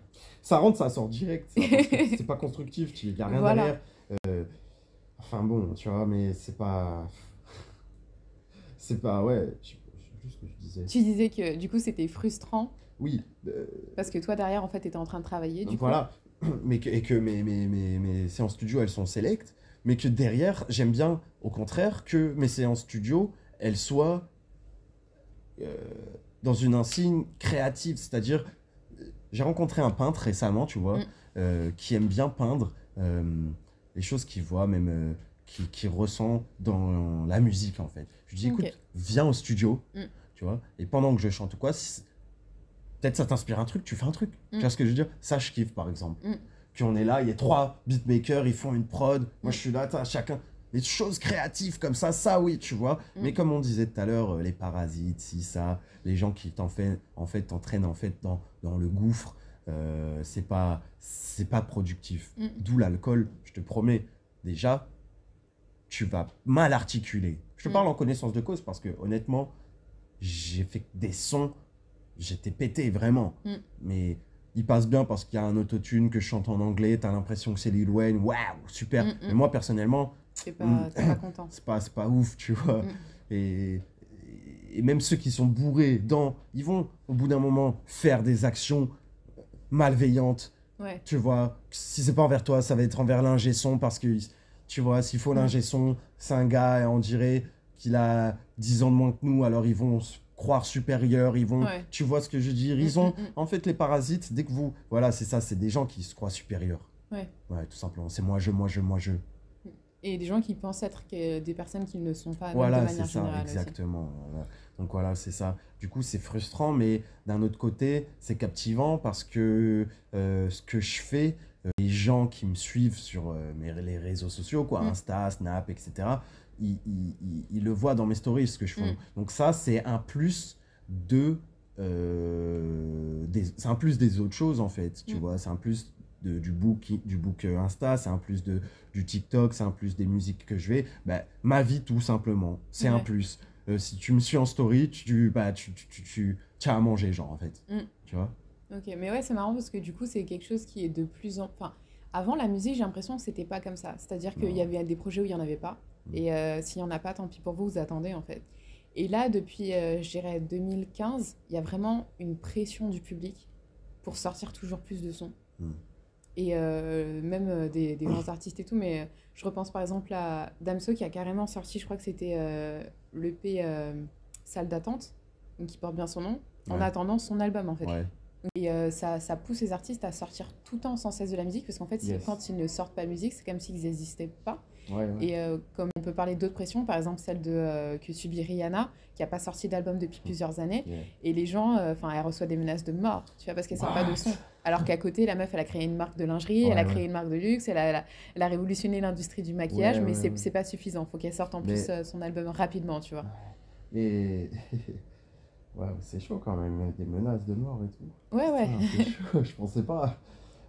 Ça rentre, ça sort direct. [laughs] c'est pas constructif, il n'y a rien
Voilà.
derrière. Euh, enfin bon, tu vois, mais c'est pas. [laughs] C'est pas, ouais, je sais je plus ce que je disais.
Tu disais que du coup, c'était frustrant
Oui, euh,
parce que toi, derrière, en fait, tu étais en train de travailler. Du coup. [clears throat]
Mais que, et que mes, mes, mes, mes séances studio, elles sont sélectes. Mais que derrière, j'aime bien, au contraire, que mes séances studio, elles soient euh, dans une insigne créative. C'est-à-dire, j'ai rencontré un peintre récemment, tu vois,
Mm.
euh, qui aime bien peindre euh, les choses qu'il voit, même euh, qui, qui ressent dans la musique, en fait. Je lui dis, écoute, viens au studio,
Mm.
tu vois, et pendant que je chante ou quoi, peut-être ça t'inspire un truc, tu fais un truc. Tu
Mm.
vois ce que je veux dire? Ça, je kiffe, par exemple.
Mm.
Qu'on est là, il y a trois beatmakers, ils font une prod. Moi,
Mm.
je suis là, t'as chacun. Des choses créatives comme ça, ça, oui, tu vois.
Mm.
Mais comme on disait tout à l'heure, euh, les parasites, si, ça, les gens qui t'en fait, en fait, t'entraînent en fait dans, dans le gouffre, euh, c'est pas, c'est pas productif.
Mm.
D'où l'alcool, je te promets. Déjà, tu vas mal articuler. Je te
Mm.
parle en connaissance de cause parce que honnêtement, j'ai fait des sons, j'étais pété vraiment.
Mm.
Mais il passe bien parce qu'il y a un autotune que je chante en anglais, t'as l'impression que c'est Lil Wayne, waouh, super.
Mm, mm.
Mais moi personnellement,
T'es pas, [clears throat] pas content.
c'est pas, c'est pas ouf, tu vois. Et, et même ceux qui sont bourrés dans, ils vont au bout d'un moment faire des actions malveillantes
Ouais.
tu vois, si c'est pas envers toi, ça va être envers l'ingé son parce que, tu vois, s'il faut l'ingé son, c'est un gars, et on dirait qu'il a 10 ans de moins que nous, alors ils vont croire supérieurs, ils vont,
Ouais.
tu vois ce que je veux dire,
Mm,
ils ont,
mm, mm.
en fait, les parasites, dès que vous, voilà, c'est ça, c'est des gens qui se croient supérieurs.
Ouais.
Ouais, tout simplement, c'est moi, je, moi, je, moi, je.
Et des gens qui pensent être que des personnes qui ne sont pas
Voilà,
de
c'est
manière
ça,
générale
exactement. voilà. Donc voilà, c'est ça. Du coup, c'est frustrant, mais d'un autre côté, c'est captivant parce que euh, ce que je fais, euh, les gens qui me suivent sur euh, mes, les réseaux sociaux, quoi,
Mm.
Insta, Snap, etc., ils le voient dans mes stories, ce que je fais.
Mm.
Donc ça, c'est un plus de... euh, des- c'est un plus des autres choses, en fait, tu
Mm.
vois. C'est un plus de- du book, du book euh, Insta, c'est un plus de, du TikTok, c'est un plus des musiques que je vais. Ben, ma vie, tout simplement, c'est un plus. euh, si tu me suis en story, tu, bah, tu, tu, tu, tu, as à manger, genre, en fait.
Mm.
Tu vois
Ok, mais ouais, c'est marrant parce que du coup, c'est quelque chose qui est de plus en... Enfin, avant la musique, j'ai l'impression que c'était pas comme ça. C'est-à-dire qu'il y avait des projets où il y en avait pas.
Mm.
Et euh, s'il y en a pas, tant pis pour vous, vous attendez en fait. Et là, depuis, euh, je dirais, 2015, il y a vraiment une pression du public pour sortir toujours plus de sons.
Mm.
Et euh, même euh, des, des grands artistes et tout. Mais je repense par exemple à Damso qui a carrément sorti, je crois que c'était l'EP Salle d'attente, qui porte bien son nom, en attendant son album en fait.
Ouais.
Et euh, ça, ça pousse les artistes à sortir tout le temps sans cesse de la musique, parce qu'en fait,
Yes.
quand ils ne sortent pas de musique, c'est comme s'ils n'existaient pas.
Ouais, ouais.
Et euh, comme on peut parler d'autres pressions, par exemple celle de, euh, que subit Rihanna, qui n'a pas sorti d'album depuis plusieurs années,
Yeah.
et les gens, euh, enfin, elle reçoit des menaces de mort, tu vois, parce qu'elle sort pas de son. Alors qu'à côté, la meuf, elle a créé une marque de lingerie, elle a créé une marque de luxe, elle a, elle a, elle a révolutionné l'industrie du maquillage, mais c'est c'est pas suffisant. Faut qu'elle sorte en
Mais-
plus son album rapidement, tu vois.
Ouais, [laughs] c'est chaud quand même, des menaces de mort et tout.
Ouais, ouais.
Ah, c'est chaud, je pensais pas.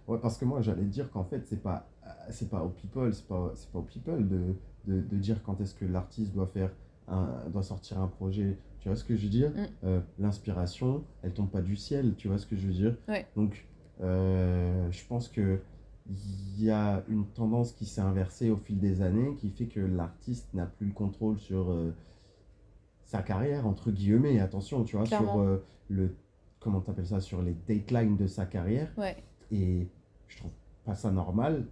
Ouais, parce que moi, j'allais dire qu'en fait, c'est pas, c'est pas aux people, c'est pas, c'est pas aux people de, de, de dire quand est-ce que l'artiste doit faire un, doit sortir un projet. Tu vois ce que je veux dire
Mm.
Euh, L'inspiration, elle tombe pas du ciel, tu vois ce que je veux dire
Ouais.
Donc, euh, je pense que il y a une tendance qui s'est inversée au fil des années qui fait que l'artiste n'a plus le contrôle sur euh, sa carrière, entre guillemets, attention, tu vois, sur
Clairement.
euh, le, comment t'appelles ça, sur les datelines de sa carrière.
Ouais.
Et je trouve pas ça normal.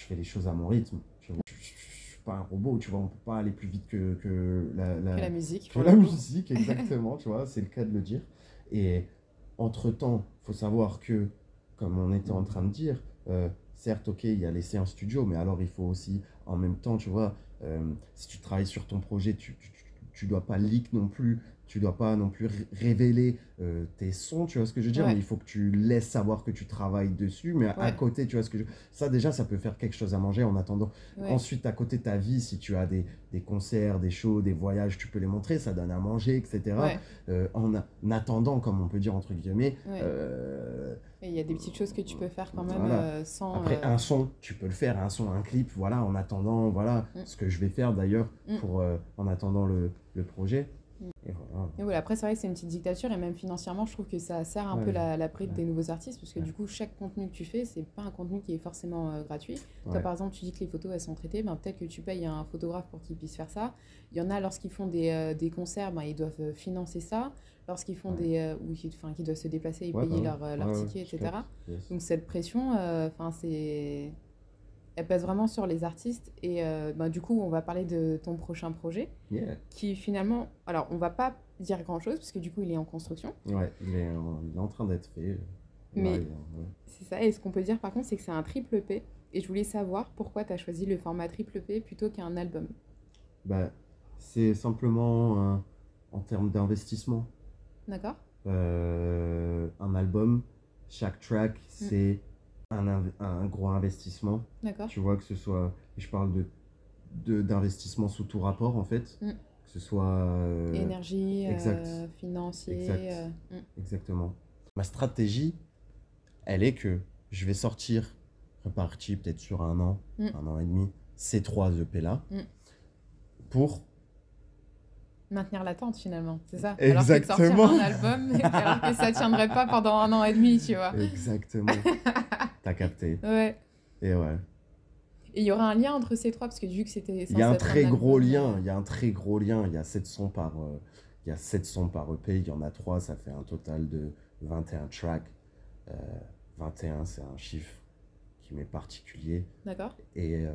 Je fais les choses à mon rythme. Tu vois. Je, je- je suis pas un robot, tu vois, on peut pas aller plus vite que, que la, la-
Que la musique.
que la musique, [laughs] exactement, tu vois, c'est le cas de le dire. Et entre-temps, faut savoir que, comme on était en train de dire, euh, certes, ok, il y a laissé un studio, mais alors il faut aussi, en même temps, tu vois, euh, si tu travailles sur ton projet, tu- tu dois pas leak non plus, tu dois pas non plus ré- révéler euh, tes sons, tu vois ce que je veux dire,
Ouais.
mais il faut que tu laisses savoir que tu travailles dessus, mais à, côté, tu vois ce que je... Ça, déjà, ça peut faire quelque chose à manger en attendant.
Ouais.
Ensuite, à côté de ta vie, si tu as des, des concerts, des shows, des voyages, tu peux les montrer, ça donne à manger, etc. Euh, en, attendant, comme on peut dire entre guillemets, euh,
il y a des petites choses que tu peux faire quand même
Voilà.
sans.
après un son, tu peux le faire, un son, un clip, voilà, en attendant, voilà,
Mm.
ce que je vais faire d'ailleurs
Mm.
pour en attendant le, le projet. Et voilà.
Et voilà, après, c'est vrai que c'est une petite dictature et même financièrement, je trouve que ça sert un
Ouais.
peu la,
Ouais.
des nouveaux artistes parce que
Ouais.
du coup, chaque contenu que tu fais, c'est pas un contenu qui est forcément euh, gratuit. Toi, par exemple, tu dis que les photos elles sont traitées, ben, peut-être que tu payes un photographe pour qu'il puisse faire ça. Il y en a, lorsqu'ils font des, euh, des concerts, ben, ils doivent euh, financer ça. Lorsqu'ils font des. euh, ou qui, doivent se déplacer et payer
bah
leur, leur ticket, etc.
Yes.
Donc cette pression, enfin c'est, elle pèse vraiment sur les artistes. Et euh, ben, du coup, on va parler de ton prochain projet,
Yeah.
qui finalement, alors on va pas dire grand chose parce que du coup, il est en construction.
Ouais, il est, en- il est en train d'être fait.
Mais-
Ouais, ouais.
C'est ça. Et ce qu'on peut dire par contre, c'est que c'est un triple P. Et je voulais savoir pourquoi tu as choisi le format triple P plutôt qu'un album.
Bah, c'est simplement euh, en termes d'investissement.
D'accord
Euh, un album, chaque
Mm.
track, c'est un, gros investissement.
D'accord.
Tu vois, que ce soit, je parle de d'investissement sous tout rapport en fait,
Mm.
que ce soit euh,
Énergie, euh, financier.
Exact.
euh, mm.
exactement. Ma stratégie, elle est que je vais sortir reparti peut-être sur un an,
Mm.
un an et demi, ces trois EP là, pour
Maintenir l'attente finalement, c'est ça
Exactement.
Alors que de sortir un album, [laughs] alors que ça tiendrait pas pendant un an et demi, tu vois.
exactement. [laughs] T'as capté.
Ouais.
Et ouais.
Et il y aura un lien entre ces trois, parce que vu que c'était.
Il y a un très gros lien, il y a un très gros lien, il y a 7 sons par, euh, il y a 7 sons par EP, il y en a 3, ça fait un total de 21 tracks. Euh, 21, c'est un chiffre qui m'est particulier.
D'accord.
Et, euh,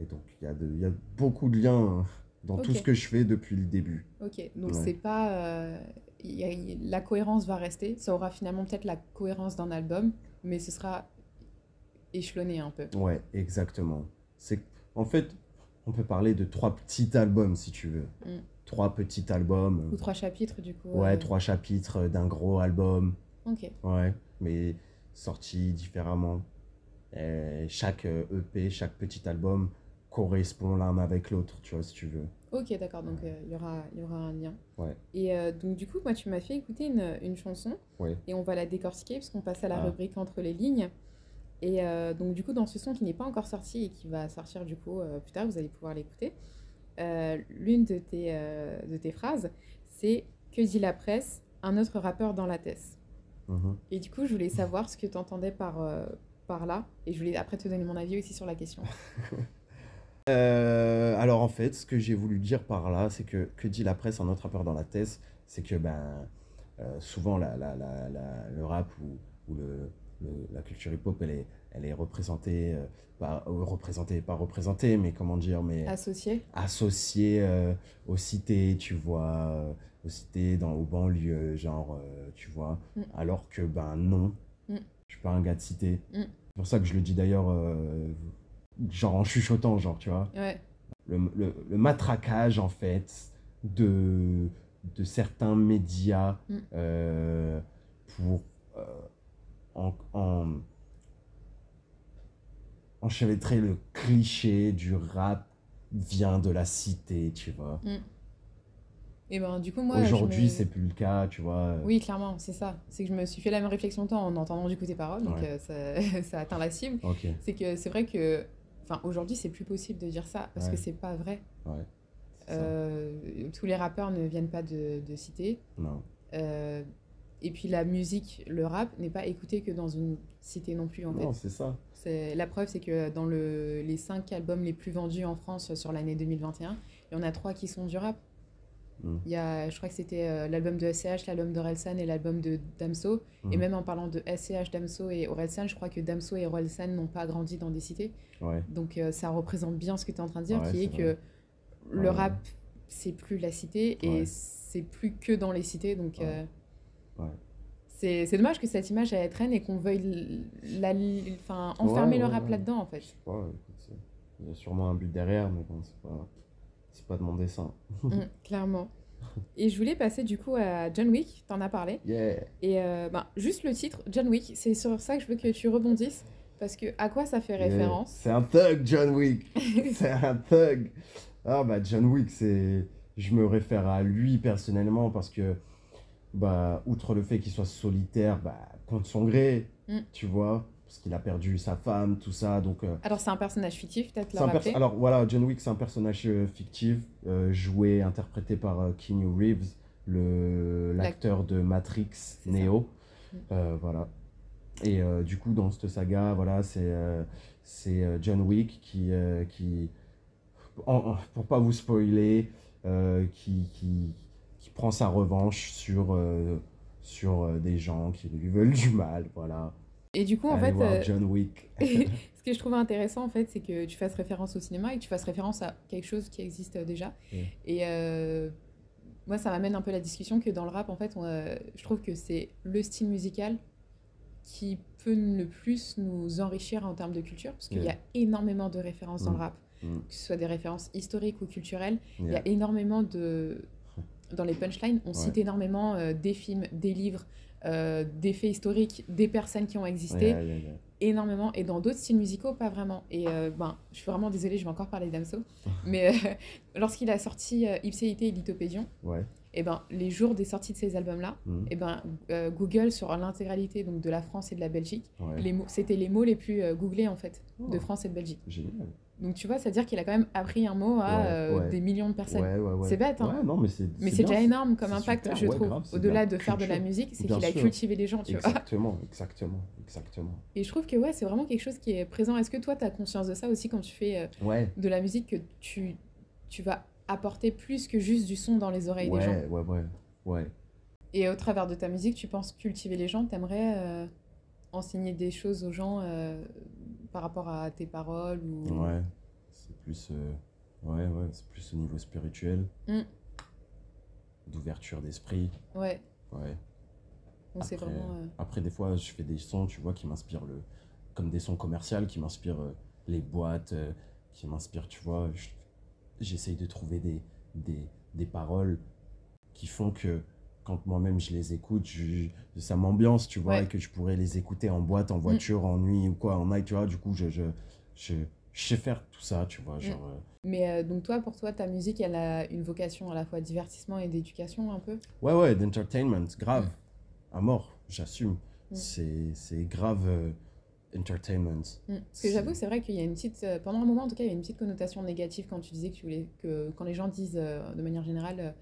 et donc, il y, a de- il y a beaucoup de liens dans tout ce que je fais depuis le début.
Ok. Donc
Ouais.
c'est pas. euh, y a- la cohérence va rester. Ça aura finalement peut-être la cohérence d'un album, mais ce sera échelonné un peu.
Ouais, exactement. C'est, en fait, on peut parler de trois petits albums si tu veux.
Mm.
Trois petits albums.
Ou trois chapitres, du coup.
Ouais,
euh,
trois chapitres d'un gros album.
Ok.
Ouais, mais sortis différemment. Et chaque euh, EP, chaque petit album correspond l'un avec l'autre, tu vois, si tu veux.
Ok, d'accord. Donc euh, il y, aura, y aura un lien.
Ouais.
Et euh, donc, du coup, moi, tu m'as fait écouter une, une chanson.
Ouais.
Et on va la décortiquer, parce qu'on passe à la
Ah.
rubrique entre les lignes. Et euh, donc, du coup, dans ce son qui n'est pas encore sorti et qui va sortir, du coup, plus tard, vous allez pouvoir l'écouter. l'une de tes, de tes phrases, c'est Que dit la presse Un autre rappeur dans la thèse.
Mhm.
Et du coup, je voulais savoir ce que tu entendais par, par là. Et je voulais après te donner mon avis aussi sur la question. [laughs]
Euh, alors en fait, ce que j'ai voulu dire par là, c'est que que dit la presse en notre rappeur dans la thèse, c'est que ben euh, souvent la, la- la- la- le rap ou, ou le, le- la culture hip-hop, elle est, elle est représentée, euh, pas euh, représentée, pas représentée, mais comment dire, mais
Associé
associée euh, aux cités, tu vois, aux cités, dans, aux banlieues, genre, tu vois,
Mm.
alors que ben non,
Mm.
je suis pas un gars de cité.
Mm.
C'est pour ça que je le dis d'ailleurs, genre en chuchotant, genre, tu vois
Ouais.
le, le- le matraquage en fait de, de certains médias
Mm.
euh, pour euh, en, en- enchevêtrer le cliché du rap vient de la cité, tu vois.
Et ben du coup, moi.
Aujourd'hui,
me-
c'est plus le cas, tu vois.
Oui, clairement, c'est ça. C'est que je me suis fait la même réflexion toi en entendant du coup tes paroles, donc
Ouais.
euh, ça, [laughs] ça atteint la cible. C'est que c'est vrai que. Enfin, aujourd'hui, c'est plus possible de dire ça parce
Ouais.
que c'est pas vrai.
ouais.
Euh, tous les rappeurs ne viennent pas de, de cité.
Non,
Euh, et puis la musique, le rap, n'est pas écouté que dans une cité non plus en fait.
non c'est ça.
C'est- La preuve, c'est que dans le, les cinq albums les plus vendus en France sur l'année 2021, il y en a trois qui sont du rap.
Mm.
Il y a, je crois que c'était euh, l'album de SCH, l'album d'Orelsan et l'album de Damso. Et
Mm.
même en parlant de SCH, Damso et Orelsan, je crois que Damso et Orelsan n'ont pas grandi dans des cités.
Ouais,
Donc euh, ça représente bien ce que tu es en train de dire,
Ouais,
qui est que le rap, c'est plus la cité et c'est plus que dans les cités. Donc euh, c'est dommage que cette image elle traîne et qu'on veuille la, enfin, enfermer le rap là-dedans en fait.
je sais pas, il y a sûrement un but derrière, mais bon, c'est pas, c'est pas de mon dessin.
Mm, clairement. Et je voulais passer du coup à John Wick, t'en as parlé.
Yeah!
Et euh, ben, juste le titre, John Wick, c'est sur ça que je veux que tu rebondisses. Parce que à quoi ça fait
Yeah.
référence
C'est un thug, John Wick. [laughs] c'est un thug. Ah bah John Wick, c'est, je me réfère à lui personnellement parce que, bah, outre le fait qu'il soit solitaire, bah, contre son gré,
Mm.
tu vois, parce qu'il a perdu sa femme, tout ça, donc. euh,
Alors c'est un personnage fictif, peut-être rappeler.
Alors voilà, John Wick, c'est un personnage euh, fictif, euh, joué, interprété par Keanu Reeves, l'acteur de Matrix. Neo.
Mm.
Voilà. Et du coup, dans cette saga, voilà, c'est John Wick qui, qui en- pour pas vous spoiler, qui, qui, qui prend sa revanche sur, sur des gens qui lui veulent du mal, voilà.
Et du coup, en
Allez
fait,
voir
euh,
John Wick. [laughs]
ce que je trouve intéressant, en fait, c'est que tu fasses référence au cinéma et que tu fasses référence à quelque chose qui existe déjà.
Mm.
Et euh, moi, ça m'amène un peu la discussion que dans le rap, en fait, on, euh, je trouve que c'est le style musical qui peut le plus nous enrichir en termes de culture, parce qu'il y a énormément de références dans
Mm.
le rap,
Mm.
que ce soit des références historiques ou culturelles. Il y a énormément de... Dans les punchlines, on
Ouais.
cite énormément euh, des films, des livres, euh, des faits historiques, des personnes qui ont existé
Yeah, yeah, yeah.
énormément et dans d'autres styles musicaux pas vraiment et euh, ben je suis vraiment désolée je vais encore parler d'Amso [laughs] mais euh, lorsqu'il a sorti Ipséité et Lithopédion
Ouais.
et ben les jours des sorties de ces albums là
Mm.
et ben Google sur l'intégralité donc de la France et de la Belgique
Ouais.
les mots c'était les mots les plus googlés en fait de
Oh.
France et de Belgique
Génial.
Donc tu vois c'est à dire qu'il a quand même appris un mot à
Ouais,
euh,
ouais.
des millions de personnes
Ouais.
C'est bête, hein.
Non, mais c'est
déjà énorme comme impact
super,
je trouve au-delà
de
faire de la musique c'est qu'il a cultivé les gens tu vois
Exactement, exactement, exactement.
et je trouve que ouais c'est vraiment quelque chose qui est présent est-ce que toi tu as conscience de ça aussi quand tu fais euh, de la musique que tu, tu vas apporter plus que juste du son dans les oreilles des gens?
Ouais, ouais, ouais.
Et au travers de ta musique, tu penses cultiver les gens, t'aimerais euh, enseigner des choses aux gens par rapport à tes paroles ou...
Ouais. C'est plus, euh, ouais, ouais, c'est plus au niveau spirituel,
Mm.
d'ouverture d'esprit.
Ouais,
Ouais.
donc
Après,
vraiment... euh,
Après, des fois, je fais des sons, tu vois, qui m'inspirent le, comme des sons commerciaux, qui m'inspirent euh, les boîtes, qui m'inspirent, tu vois. je- J'essaye de trouver des, des, des paroles qui font que quand moi-même je les écoute, je- ça m'ambiance, tu vois,
Ouais.
et que je pourrais les écouter en boîte, en voiture, en nuit ou quoi, en night, tu vois. Du coup, je, je, je, je sais faire tout ça, tu vois. Genre, euh,
Mais euh, donc toi, pour toi, ta musique, elle a une vocation à la fois divertissement et d'éducation un peu?
Ouais, ouais, d'entertainment, grave. À mort, j'assume.
Mm.
C'est, grave. euh, entertainment.
Mm. Parce que j'avoue, c'est vrai qu'il y a une petite. euh, pendant un moment, en tout cas, il y a une petite connotation négative quand tu disais que tu voulais. que quand les gens disent euh, de manière générale,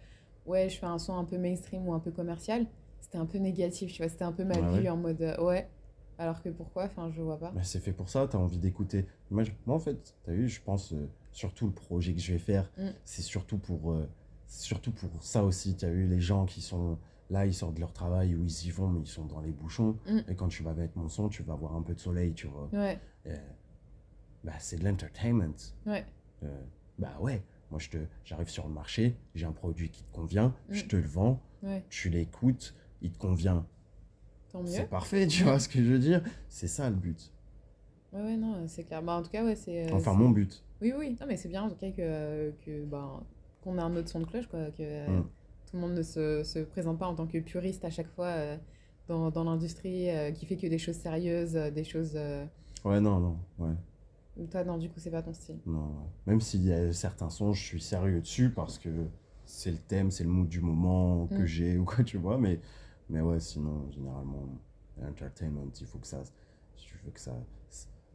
ouais, je fais un son un peu mainstream ou un peu commercial, c'était un peu négatif, tu vois. C'était un peu mal
Ah
vu
ouais
en mode, euh, ouais. Alors que pourquoi? Enfin, je vois pas.
Mais c'est fait pour ça, tu as envie d'écouter. Moi, en fait, tu as vu, je pense, euh, surtout le projet que je vais faire,
Mm.
c'est surtout pour, euh, surtout pour ça aussi. Tu as vu les gens qui sont là, ils sortent de leur travail ou ils y vont, mais ils sont dans les bouchons.
Mm.
Et quand tu vas mettre mon son, tu vas avoir un peu de soleil, tu vois.
Ouais,
bah, c'est de l'entertainment.
ouais.
Bah ouais, moi, je te, j'arrive sur le marché, j'ai un produit qui te convient, je
Mm.
te le vends,
Ouais,
tu l'écoutes, il te convient.
tant mieux.
C'est parfait, tu vois ce que je veux dire C'est ça le but.
Ouais, ouais, non, c'est clair. Bah, en tout cas, ouais, c'est. euh,
Enfin, mon but.
Oui, oui, non, mais c'est bien en tout cas que, que ben, qu'on ait un autre son de cloche, quoi. Que euh,
Mm.
tout le monde ne se, se présente pas en tant que puriste à chaque fois euh, dans, dans l'industrie, euh, qui fait que des choses sérieuses, des choses. euh,
Ouais, non, non, ouais.
Toi, non, du coup, c'est pas ton style.
Non. Même s'il y a certains sons, je suis sérieux dessus parce que c'est le thème, c'est le mood du moment que
Mm.
j'ai ou quoi, tu vois. Mais, mais ouais, sinon, généralement, entertainment, il faut que ça. Je veux que ça.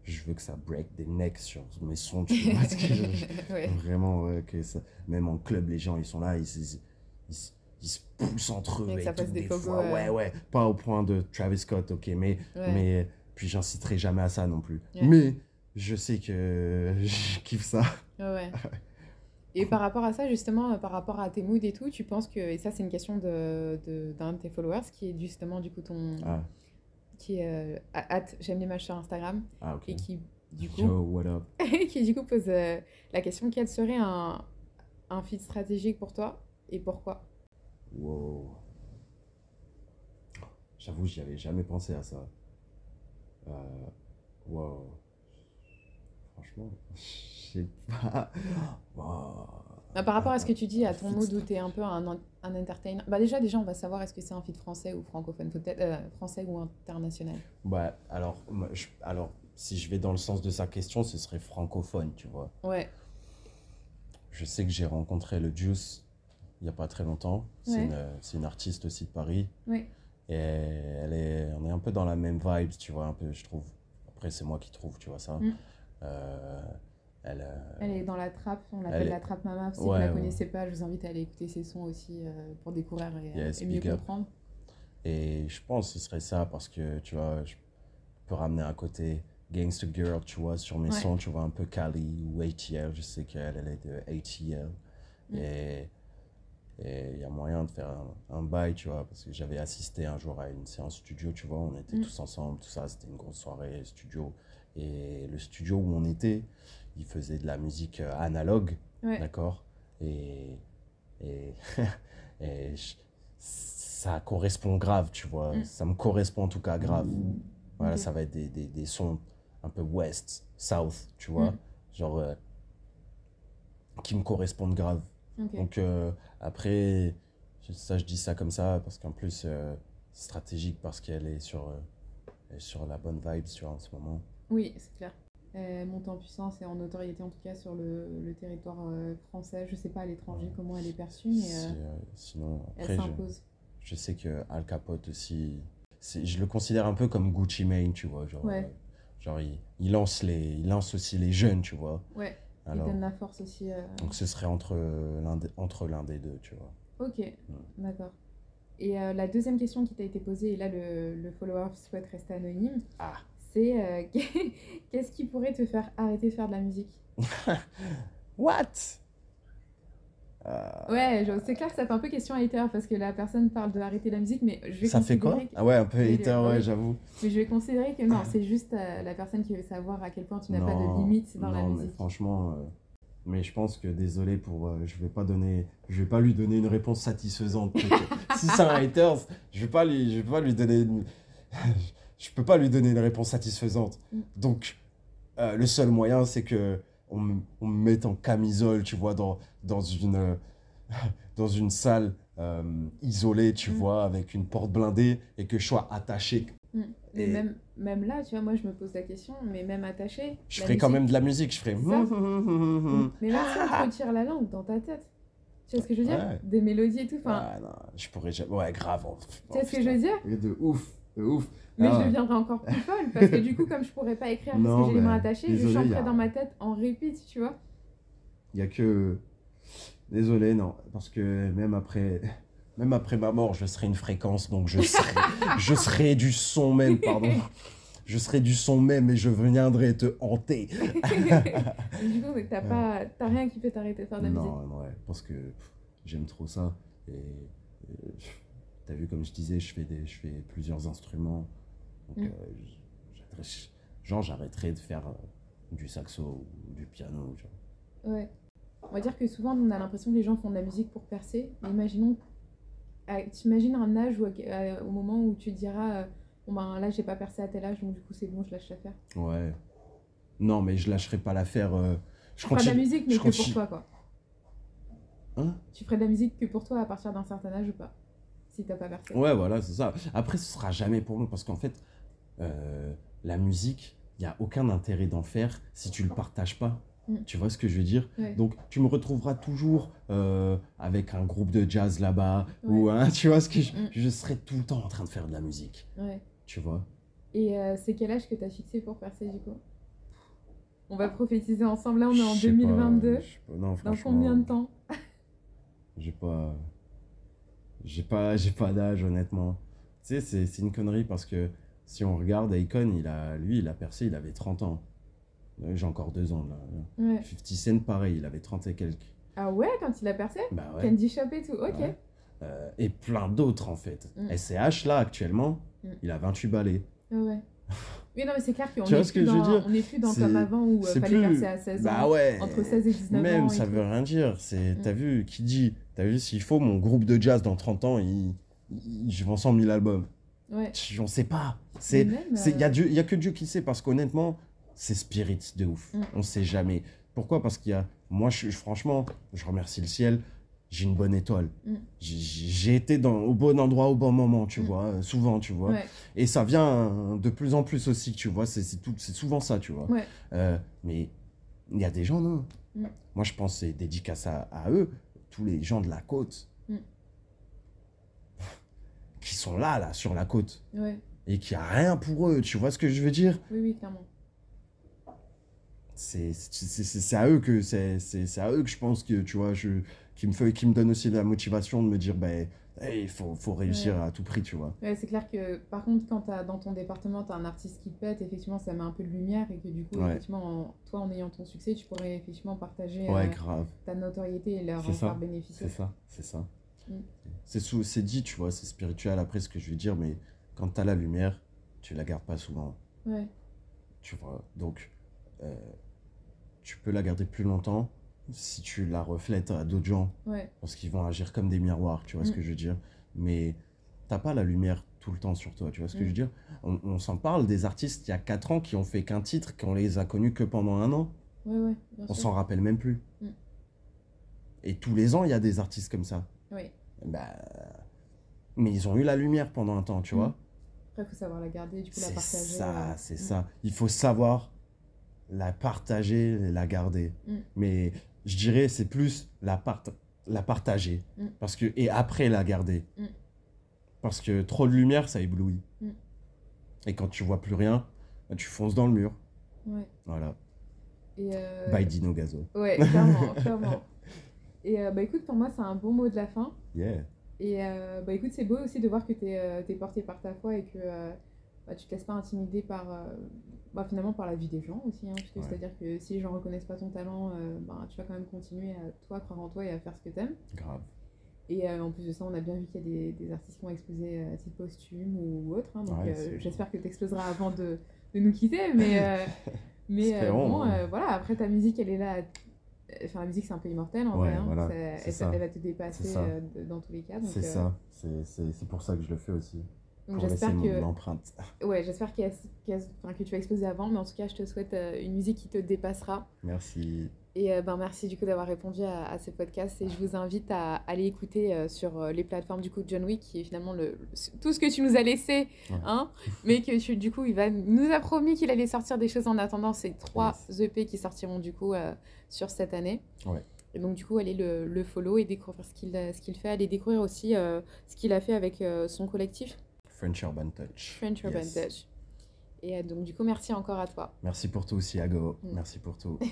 Je veux que ça break des necks sur mes sons, tu vois. que [laughs] je-
ouais.
Vraiment, ouais, que ça. Même en club, les gens, ils sont là, ils, se- ils, ils se poussent entre eux.
Et ça fasse des
des fois.
ouais.
Ouais, ouais. Pas au point de Travis Scott, ok, mais
Ouais.
mais puis j'inciterai jamais à ça non plus. Mais je sais que [laughs] je kiffe ça.
Ouais. [laughs] Et par rapport à ça, justement, euh, par rapport à tes moods et tout, tu penses que, et ça c'est une question de, de- d'un de tes followers, qui est justement du coup ton,
Ah,
qui est euh, j'aime l'image sur Instagram,
ah ok.
et qui du coup,
Yo, what up? [laughs]
qui du coup pose euh, la question quel serait un, un fit stratégique pour toi et pourquoi?
Wow. J'avoue, j'y avais jamais pensé à ça. Euh, wow. Franchement, je sais pas. Wow.
Bah, Par rapport à ce que tu dis, à ton tu es un peu un, un entertainer, bah déjà, déjà, on va savoir est-ce que c'est un feed français ou francophone, peut-être euh, français ou international?
Ouais, alors, moi, je- alors, si je vais dans le sens de sa question, ce serait francophone, tu vois.
Ouais,
Je sais que j'ai rencontré le Juice il n'y a pas très longtemps. C'est une, c'est une artiste aussi de Paris.
ouais,
Et elle est, on est un peu dans la même vibe, tu vois, un peu, je trouve. Après, c'est moi qui trouve, tu vois ça.
Mm.
Euh, elle, euh,
elle est dans la trappe, on
Elle
l'appelle
est-
la trappe mama. Si
Ouais,
vous la
ouais.
connaissez pas, je vous invite à aller écouter ses sons aussi euh, pour découvrir et,
Yes,
et mieux comprendre.
et je pense que ce serait ça parce que, tu vois, je peux ramener un côté Gangsta Girl, tu vois, sur mes
Ouais.
sons, tu vois, un peu Cali ou ATL. Je sais qu'elle, elle est de ATL.
Mm.
Et et il y a moyen de faire un, un bail, tu vois, parce que j'avais assisté un jour à une séance studio, tu vois, on était
Mm.
tous ensemble, tout ça, c'était une grosse soirée studio. Et le studio où on était, il faisait de la musique euh, analogue,
Ouais,
d'accord? Et, et, [laughs] et je- ça correspond grave, tu vois,
Mm.
ça me correspond en tout cas grave. Voilà, ça va être des, des, des sons un peu west, south, tu vois,
Mm.
genre euh, qui me correspondent grave. Donc euh, après, je- ça je dis ça comme ça parce qu'en plus euh, c'est stratégique parce qu'elle est sur, sur la bonne vibe tu vois, en ce moment.
Oui, c'est clair. Elle monte en puissance et en notoriété en tout cas sur le, le territoire euh, français. Je sais pas à l'étranger
Ouais.
comment elle est perçue, mais
Si,
euh,
euh, sinon
elle
après
s'impose.
je sais que Al Capote aussi, je le considère un peu comme Gucci Mane, tu vois, genre,
Ouais.
euh, genre il, il lance les, il lance aussi les jeunes, tu vois.
Ouais,
Alors
il donne la force aussi. euh,
donc ce serait entre l'un des, entre l'un des deux, tu vois.
Ok, d'accord. Et euh, la deuxième question qui t'a été posée, et là le, le follower souhaite rester anonyme,
Ah.
C'est euh, [laughs] qu'est-ce qui pourrait te faire arrêter de faire de la musique [laughs]
What? Euh,
Ouais, c'est clair que ça fait un peu question hater parce que la personne parle de arrêter la musique, mais je vais
ça fait quoi?
que-
Ah ouais, un peu hater,
le-
ouais, j'avoue.
mais je vais considérer que non, c'est juste euh, la personne qui veut savoir à quel point tu n'as pas de limite dans la
non, mais
musique.
franchement, euh, mais je pense que désolé pour, euh, je vais pas donner, je vais pas lui donner une réponse satisfaisante. [laughs] si c'est un haters, je vais pas lui, je vais pas lui donner, une- je peux pas lui donner une réponse satisfaisante.
Mm.
Donc, euh, le seul moyen, c'est que on, me- on me mette en camisole, tu vois, dans dans une euh, [laughs] dans une salle euh, isolée, tu
Mm.
vois, avec une porte blindée et que je sois attaché.
Mm. Mais
Et-
même, même là, tu vois, moi je me pose la question, mais même attaché.
Je
la
ferai quand
musique-
même de la musique, je ferai.
C'est ça. Mais si on te retire la langue dans ta tête, tu vois ce que je veux dire?
Ouais.
Des mélodies et tout, enfin,
Ah non, je pourrais jamais. Ouais, grave. oh,
tu vois ce que je veux dire?
Dire De ouf. De ouf.
Mais
Ah.
je deviendrai encore plus folle parce que du coup, comme je pourrais pas écrire parce
Non,
que j'ai les mains attachées, je
désolé,
chanterai
y a-
dans ma tête en repeat, tu vois.
Il y a que. Désolé, non. Parce que même après. Même après ma mort, je serai une fréquence, donc je serai, [laughs] je serai du son même, pardon. Je serai du son même et je viendrai te hanter. [laughs]
Du coup, t'as pas, t'as rien qui peut t'arrêter de faire de la musique.
Non, non, ouais, parce que j'aime trop ça. Et, et, pff, t'as vu, comme je disais, je fais, des, je fais plusieurs instruments. Donc,
Mm.
euh, genre, j'arrêterai de faire euh, du saxo ou du piano. genre.
Ouais. On va dire que souvent, on a l'impression que les gens font de la musique pour percer. Mais imaginons, t'imagines un âge où, euh, au moment où tu diras, euh, bon ben là, j'ai pas percé à tel âge, donc du coup, c'est bon, je lâche l'affaire.
Ouais. Non, mais je lâcherai pas l'affaire. je
Tu feras de la musique, mais
je
que pour
continue-
toi, quoi.
Hein?
Tu ferais de la musique que pour toi à partir d'un certain âge ou pas Si t'as pas percé.
Ouais, voilà, c'est ça. Après, ce sera jamais pour nous parce qu'en fait, euh, la musique, il n'y a aucun intérêt d'en faire si tu le partages pas.
Mm.
Tu vois ce que je veux dire?
Ouais.
Donc, tu me retrouveras toujours euh, avec un groupe de jazz là-bas ou hein, tu vois ce que je,
Mm.
je serai tout le temps en train de faire de la musique.
Ouais.
Tu vois?
Et euh, c'est quel âge que t'as fixé pour percer, du coup? On va prophétiser ensemble. Là, on est en
Je sais pas,
2022.
je sais pas, non,
Dans combien de temps?
J'ai pas. J'ai pas, [laughs] j'ai pas d'âge, honnêtement. Tu sais, c'est, c'est une connerie parce que si on regarde Akon, il a, lui, il a percé, il avait 30 ans. Euh, J'ai encore deux ans là.
Ouais.
50 Cent, pareil, il avait 30 et quelques.
Ah ouais, quand il a percé?
Bah ouais.
Candy Shop et tout, ok.
Ouais. Euh, et plein d'autres en fait.
Mm.
SCH là, actuellement,
Mm.
il a 28 balais.
Ouais. [laughs] Oui, non, mais c'est clair qu'on est
ce
plus
que je veux
dans-
dire
on n'est plus dans comme avant où il
c'est
fallait
plus-
percer à 16
Bah
ans.
ouais.
Entre 16 et 19
Même,
ans.
ça
et
veut
tout.
rien dire. C'est,
Mm.
t'as vu, qui dit, t'as vu, s'il faut, mon groupe de jazz dans 30 ans, il, il- je vends 100 000 albums.
Ouais.
On sait pas. C'est,
Mais même,
c'est, y
euh,
a Dieu, y a que Dieu qui sait parce qu'honnêtement, c'est spirit de ouf.
Mm.
On sait jamais. Pourquoi? Parce qu'il y a, moi, je- franchement, je remercie le ciel. J'ai une bonne étoile.
Mm.
J'ai, été dans, au bon endroit au bon moment, tu
Mm.
vois, euh, souvent, tu vois.
Ouais.
Et ça vient euh, de plus en plus aussi, tu vois. C'est, souvent ça, tu vois.
Ouais.
Euh, mais il y a des gens, non.
Mm.
Moi, je pense c'est dédicace à, à eux, tous les gens de la côte, [laughs] qui sont là, là, sur la côte,
Ouais.
et qui a rien pour eux. Tu vois ce que je veux dire?
Oui, oui, clairement.
c'est à eux que c'est à eux que je pense que tu vois je qui me fait qui me donne aussi la motivation de me dire ben hey, il faut, faut réussir
Ouais.
à tout prix tu vois
Ouais, c'est clair que par contre, quand as, dans ton département, tu as un artiste qui pète, effectivement, ça met un peu de lumière et que du coup,
Ouais.
effectivement, en- toi, en ayant ton succès, tu pourrais effectivement partager euh,
grave
ta notoriété et leur en faire bénéficier.
c'est ça c'est ça
Mm.
c'est dit tu vois c'est spirituel après ce que je vais dire mais quand tu as la lumière tu la gardes pas souvent
Ouais.
tu vois donc euh, tu peux la garder plus longtemps si tu la reflètes à d'autres gens
Ouais.
parce qu'ils vont agir comme des miroirs, tu vois ce
Mm.
que je veux dire. Mais t'as pas la lumière tout le temps sur toi, tu vois ce que
Mm.
je veux dire? On, on s'en parle des artistes il y a 4 ans qui ont fait qu'un titre, qu'on les a connus que pendant un an,
Ouais, ouais, bien
on s'en rappelle même plus.
Mm.
Et tous les ans, il y a des artistes comme ça.
Oui.
Bah, mais ils ont eu la lumière pendant un temps, tu vois.
Après, il faut savoir la garder, du coup, la
C'est
partager.
ça,
euh,
c'est
mm.
ça. Il faut savoir la partager la garder. Mais je dirais, c'est plus la, part la partager.
Mm.
Parce que, et après la garder.
Mm.
Parce que trop de lumière, ça éblouit.
Mm.
Et quand tu vois plus rien, bah, tu fonces dans le mur.
Ouais.
Voilà.
Et, euh,
By Dino Gazo.
Ouais, clairement, [laughs] clairement. Et euh, bah écoute, pour moi, c'est un bon mot de la fin.
Yeah.
Et euh, bah écoute, c'est beau aussi de voir que tu es, porté par ta foi et que bah, tu te laisses pas intimider par, euh, bah, finalement par la vie des gens aussi. Hein,
Ouais.
c'est-à-dire que si les gens reconnaissent pas ton talent, euh, bah, tu vas quand même continuer à toi croire en toi et à faire ce que tu aimes.
Grave.
Et euh, en plus de ça, on a bien vu qu'il y a des, des artistes qui ont explosé à titre posthume ou autre. hein, donc
Ouais,
j'espère que tu exploseras avant de, de nous quitter. Mais, [laughs] mais bon,
hein.
voilà, après ta musique, elle est là. Enfin, la musique, c'est un peu immortel en
Ouais,
vrai. hein,
voilà,
ça-
c'est
elle,
ça.
elle va te dépasser dans tous les cas.
C'est ça. C'est pour ça que je le fais aussi.
Donc j'espère
mon
que,
empreinte. [laughs]
ouais, j'espère y a- enfin, que tu vas exploser avant, mais en tout cas, je te souhaite euh, une musique qui te dépassera.
Merci.
Et euh, ben, merci du coup d'avoir répondu à, à ce podcast et je vous invite à aller écouter euh, sur les plateformes du coup de John Wick qui est finalement le, le- tout ce que tu nous as laissé,
Ouais.
hein, mais que tu- du coup il va, nous a promis qu'il allait sortir des choses en attendant ces trois EP qui sortiront du coup sur cette année.
Ouais.
Et donc du coup allez le, le follow et découvrir ce qu'il qu'il fait, allez découvrir aussi ce qu'il a fait avec son collectif.
French Urban Touch.
French Urban
Yes.
Touch. Et euh, donc, du coup, merci encore à toi.
Merci pour tout aussi, Ago.
Mm.
Merci pour tout. [laughs]